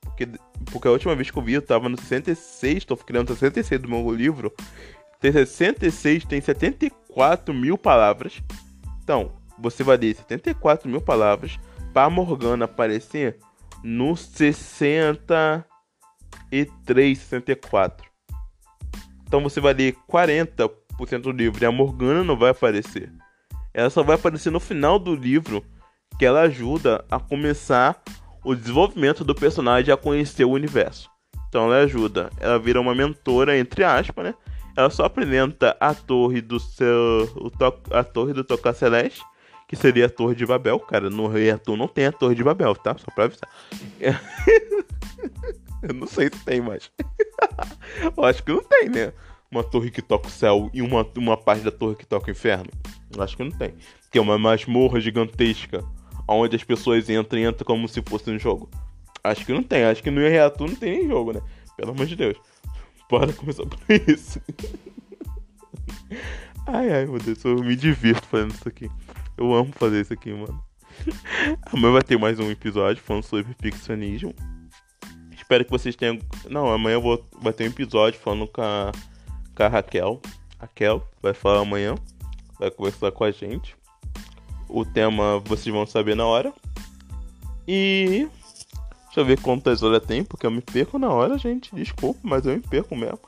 Porque, porque a última vez que eu vi, eu tava no 66, estou criando 66 do meu livro. Tem 66, tem 74 mil palavras. Então, você vai ler 74 mil palavras para Morgana aparecer no 63, 64. Então você vai ler 40% do livro e a Morgana não vai aparecer ela só vai aparecer no final do livro, que ela ajuda a começar o desenvolvimento do personagem a conhecer o universo. Então ela ajuda, ela vira uma mentora entre aspas, né? Ela só apresenta a torre do seu a torre do Tocar Celeste, que seria a Torre de Babel, cara, no Rei Arthur não tem a Torre de Babel, tá? Só pra avisar. Eu não sei se tem mais. Eu acho que não tem, né? Uma torre que toca o céu e uma, uma parte da torre que toca o inferno. Acho que não tem. Que é uma masmorra gigantesca. Onde as pessoas entram e entram como se fosse um jogo. Acho que não tem. Acho que no Reator não tem nem jogo, né? Pelo amor de Deus. Bora começar por isso. ai, ai, meu Deus. Eu me divirto fazendo isso aqui. Eu amo fazer isso aqui, mano. Amanhã vai ter mais um episódio falando sobre ficcionismo. Espero que vocês tenham. Não, amanhã eu vou... vai ter um episódio falando com a, com a Raquel. Raquel vai falar amanhã vai conversar com a gente. O tema vocês vão saber na hora. E deixa eu ver quantas horas tem, porque eu me perco na hora, gente. Desculpa, mas eu me perco mesmo.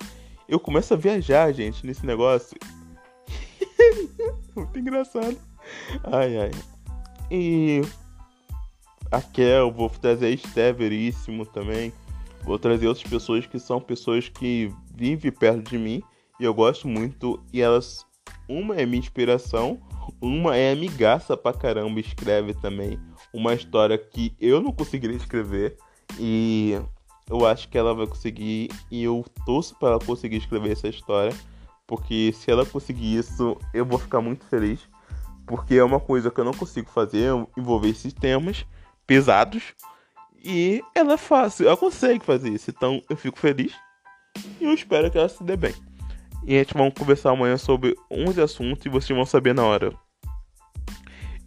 Eu começo a viajar, gente, nesse negócio. Muito engraçado. Ai, ai. E a Kel, vou trazer a Esté Veríssimo também. Vou trazer outras pessoas que são pessoas que vivem perto de mim e eu gosto muito. E elas uma é minha inspiração, uma é amigaça pra caramba, escreve também uma história que eu não conseguiria escrever e eu acho que ela vai conseguir e eu torço para ela conseguir escrever essa história, porque se ela conseguir isso, eu vou ficar muito feliz, porque é uma coisa que eu não consigo fazer, envolver esses temas pesados e ela é fácil, ela consegue fazer isso, então eu fico feliz e eu espero que ela se dê bem. E a gente vai conversar amanhã sobre 11 assuntos e vocês vão saber na hora.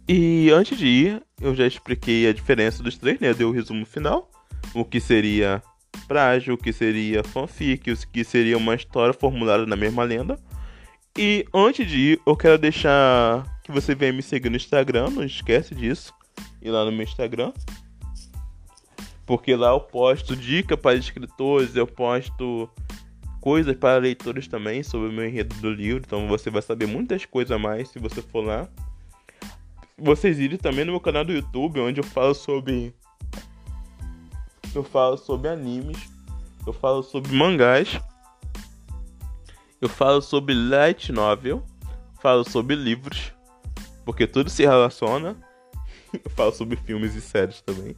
E antes de ir, eu já expliquei a diferença dos três, né? Eu dei o resumo final. O que seria frágil, o que seria fanfic, o que seria uma história formulada na mesma lenda. E antes de ir, eu quero deixar que você venha me seguir no Instagram, não esquece disso. Ir lá no meu Instagram. Porque lá eu posto dica para escritores, eu posto coisas para leitores também sobre o meu enredo do livro, então você vai saber muitas coisas a mais se você for lá. Vocês irem também no meu canal do YouTube, onde eu falo sobre. Eu falo sobre animes, eu falo sobre mangás, eu falo sobre light novel, falo sobre livros, porque tudo se relaciona. Eu falo sobre filmes e séries também.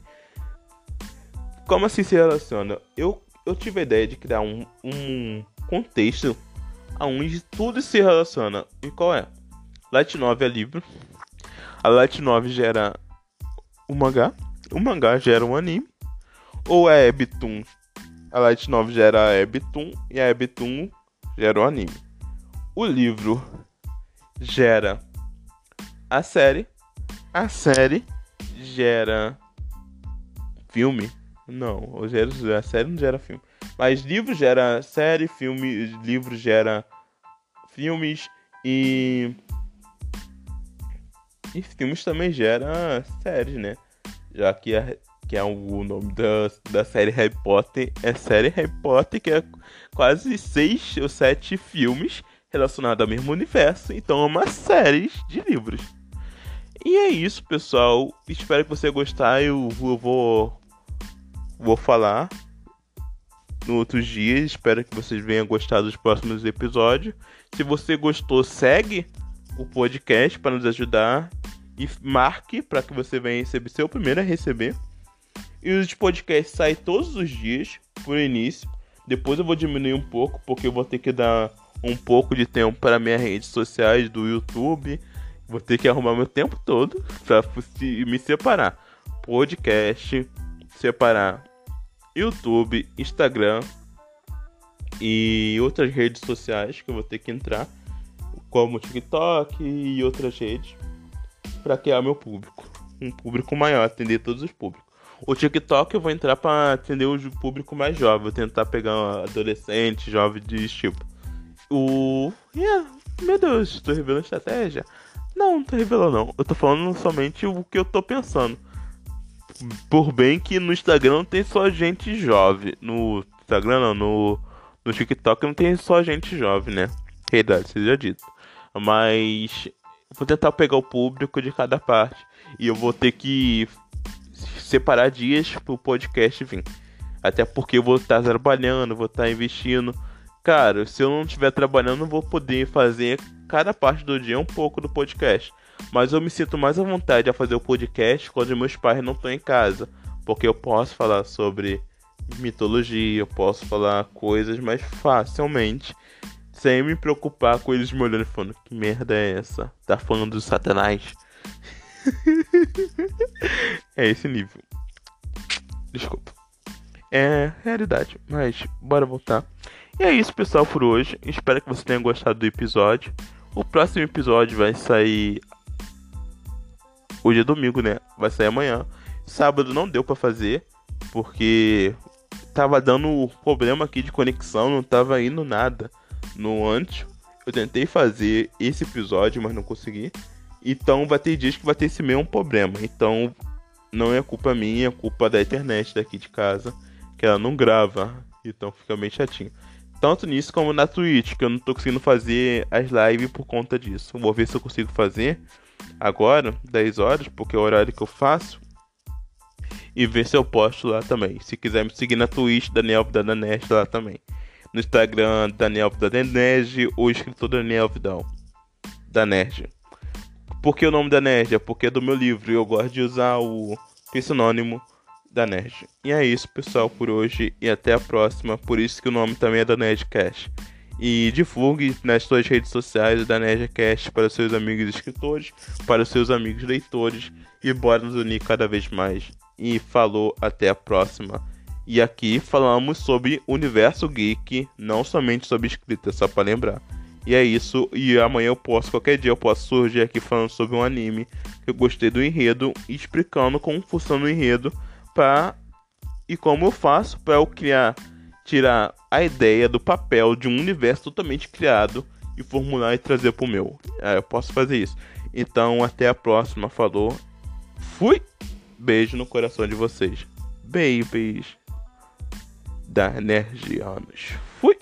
Como assim se relaciona? Eu eu tive a ideia de criar um, um contexto onde tudo se relaciona. E qual é? Light 9 é livro. A Light 9 gera o mangá. O mangá gera um anime. Ou é Webtoon. A Light 9 gera a Webtoon. E a Webtoon gera o anime. O livro gera a série. A série gera filme. Não, a série não gera filme. Mas livro gera série, filme, livro gera filmes e E filmes também gera séries, né? Já que, é, que é o nome da, da série Harry Potter é série Harry Potter, que é quase seis ou sete filmes relacionados ao mesmo universo. Então é uma série de livros. E é isso, pessoal. Espero que você gostar. Eu, eu vou vou falar no outros dias. Espero que vocês venham gostar dos próximos episódios. Se você gostou, segue o podcast para nos ajudar e marque para que você venha receber seu primeiro a receber. E os podcasts saem todos os dias por início. Depois eu vou diminuir um pouco porque eu vou ter que dar um pouco de tempo para minhas redes sociais do YouTube. Vou ter que arrumar meu tempo todo para me separar. Podcast, separar YouTube, Instagram e outras redes sociais que eu vou ter que entrar, como TikTok e outras redes, para criar meu público, um público maior, atender todos os públicos. O TikTok eu vou entrar para atender o público mais jovem, vou tentar pegar um adolescente, jovem de tipo. O. Yeah, meu Deus, estou revelando estratégia? Não, não tô revelando não. Eu tô falando somente o que eu tô pensando. Por bem que no Instagram não tem só gente jovem. No Instagram não, no, no TikTok não tem só gente jovem, né? Realidade seja dito. Mas vou tentar pegar o público de cada parte. E eu vou ter que separar dias pro podcast vir. Até porque eu vou estar trabalhando, vou estar investindo. Cara, se eu não estiver trabalhando, eu vou poder fazer cada parte do dia um pouco do podcast. Mas eu me sinto mais à vontade a fazer o podcast quando meus pais não estão em casa. Porque eu posso falar sobre mitologia, eu posso falar coisas mais facilmente. Sem me preocupar com eles me olhando e falando: Que merda é essa? Tá falando do Satanás? é esse nível. Desculpa. É realidade, mas bora voltar. E é isso, pessoal, por hoje. Espero que você tenha gostado do episódio. O próximo episódio vai sair. Hoje é domingo, né? Vai sair amanhã. Sábado não deu para fazer, porque tava dando problema aqui de conexão, não tava indo nada no antes. Eu tentei fazer esse episódio, mas não consegui. Então vai ter dias que vai ter esse mesmo problema. Então não é culpa minha, é culpa da internet daqui de casa, que ela não grava. Então fica bem chatinho. Tanto nisso como na Twitch, que eu não tô conseguindo fazer as lives por conta disso. Vou ver se eu consigo fazer agora, 10 horas, porque é o horário que eu faço. E ver se eu posto lá também. Se quiser me seguir na Twitch, Daniel Vidal Nerd lá também. No Instagram, Daniel Vidal Nerd ou escritor Daniel Vidal da. Por que o nome da Nerd? É porque é do meu livro e eu gosto de usar o sinônimo da Nerd. E é isso, pessoal, por hoje e até a próxima. Por isso que o nome também é da Nerdcast. E divulgue nas suas redes sociais da Nerdcast para seus amigos escritores, para seus amigos leitores e bora nos unir cada vez mais. E falou, até a próxima. E aqui falamos sobre universo geek, não somente sobre escrita, só para lembrar. E é isso. E amanhã eu posso, qualquer dia eu posso surgir aqui falando sobre um anime que eu gostei do enredo explicando como funciona o enredo para e como eu faço para eu criar, tirar a ideia do papel de um universo totalmente criado e formular e trazer pro meu. É, eu posso fazer isso. Então até a próxima. Falou. Fui. Beijo no coração de vocês. Babies da Energianos. Fui.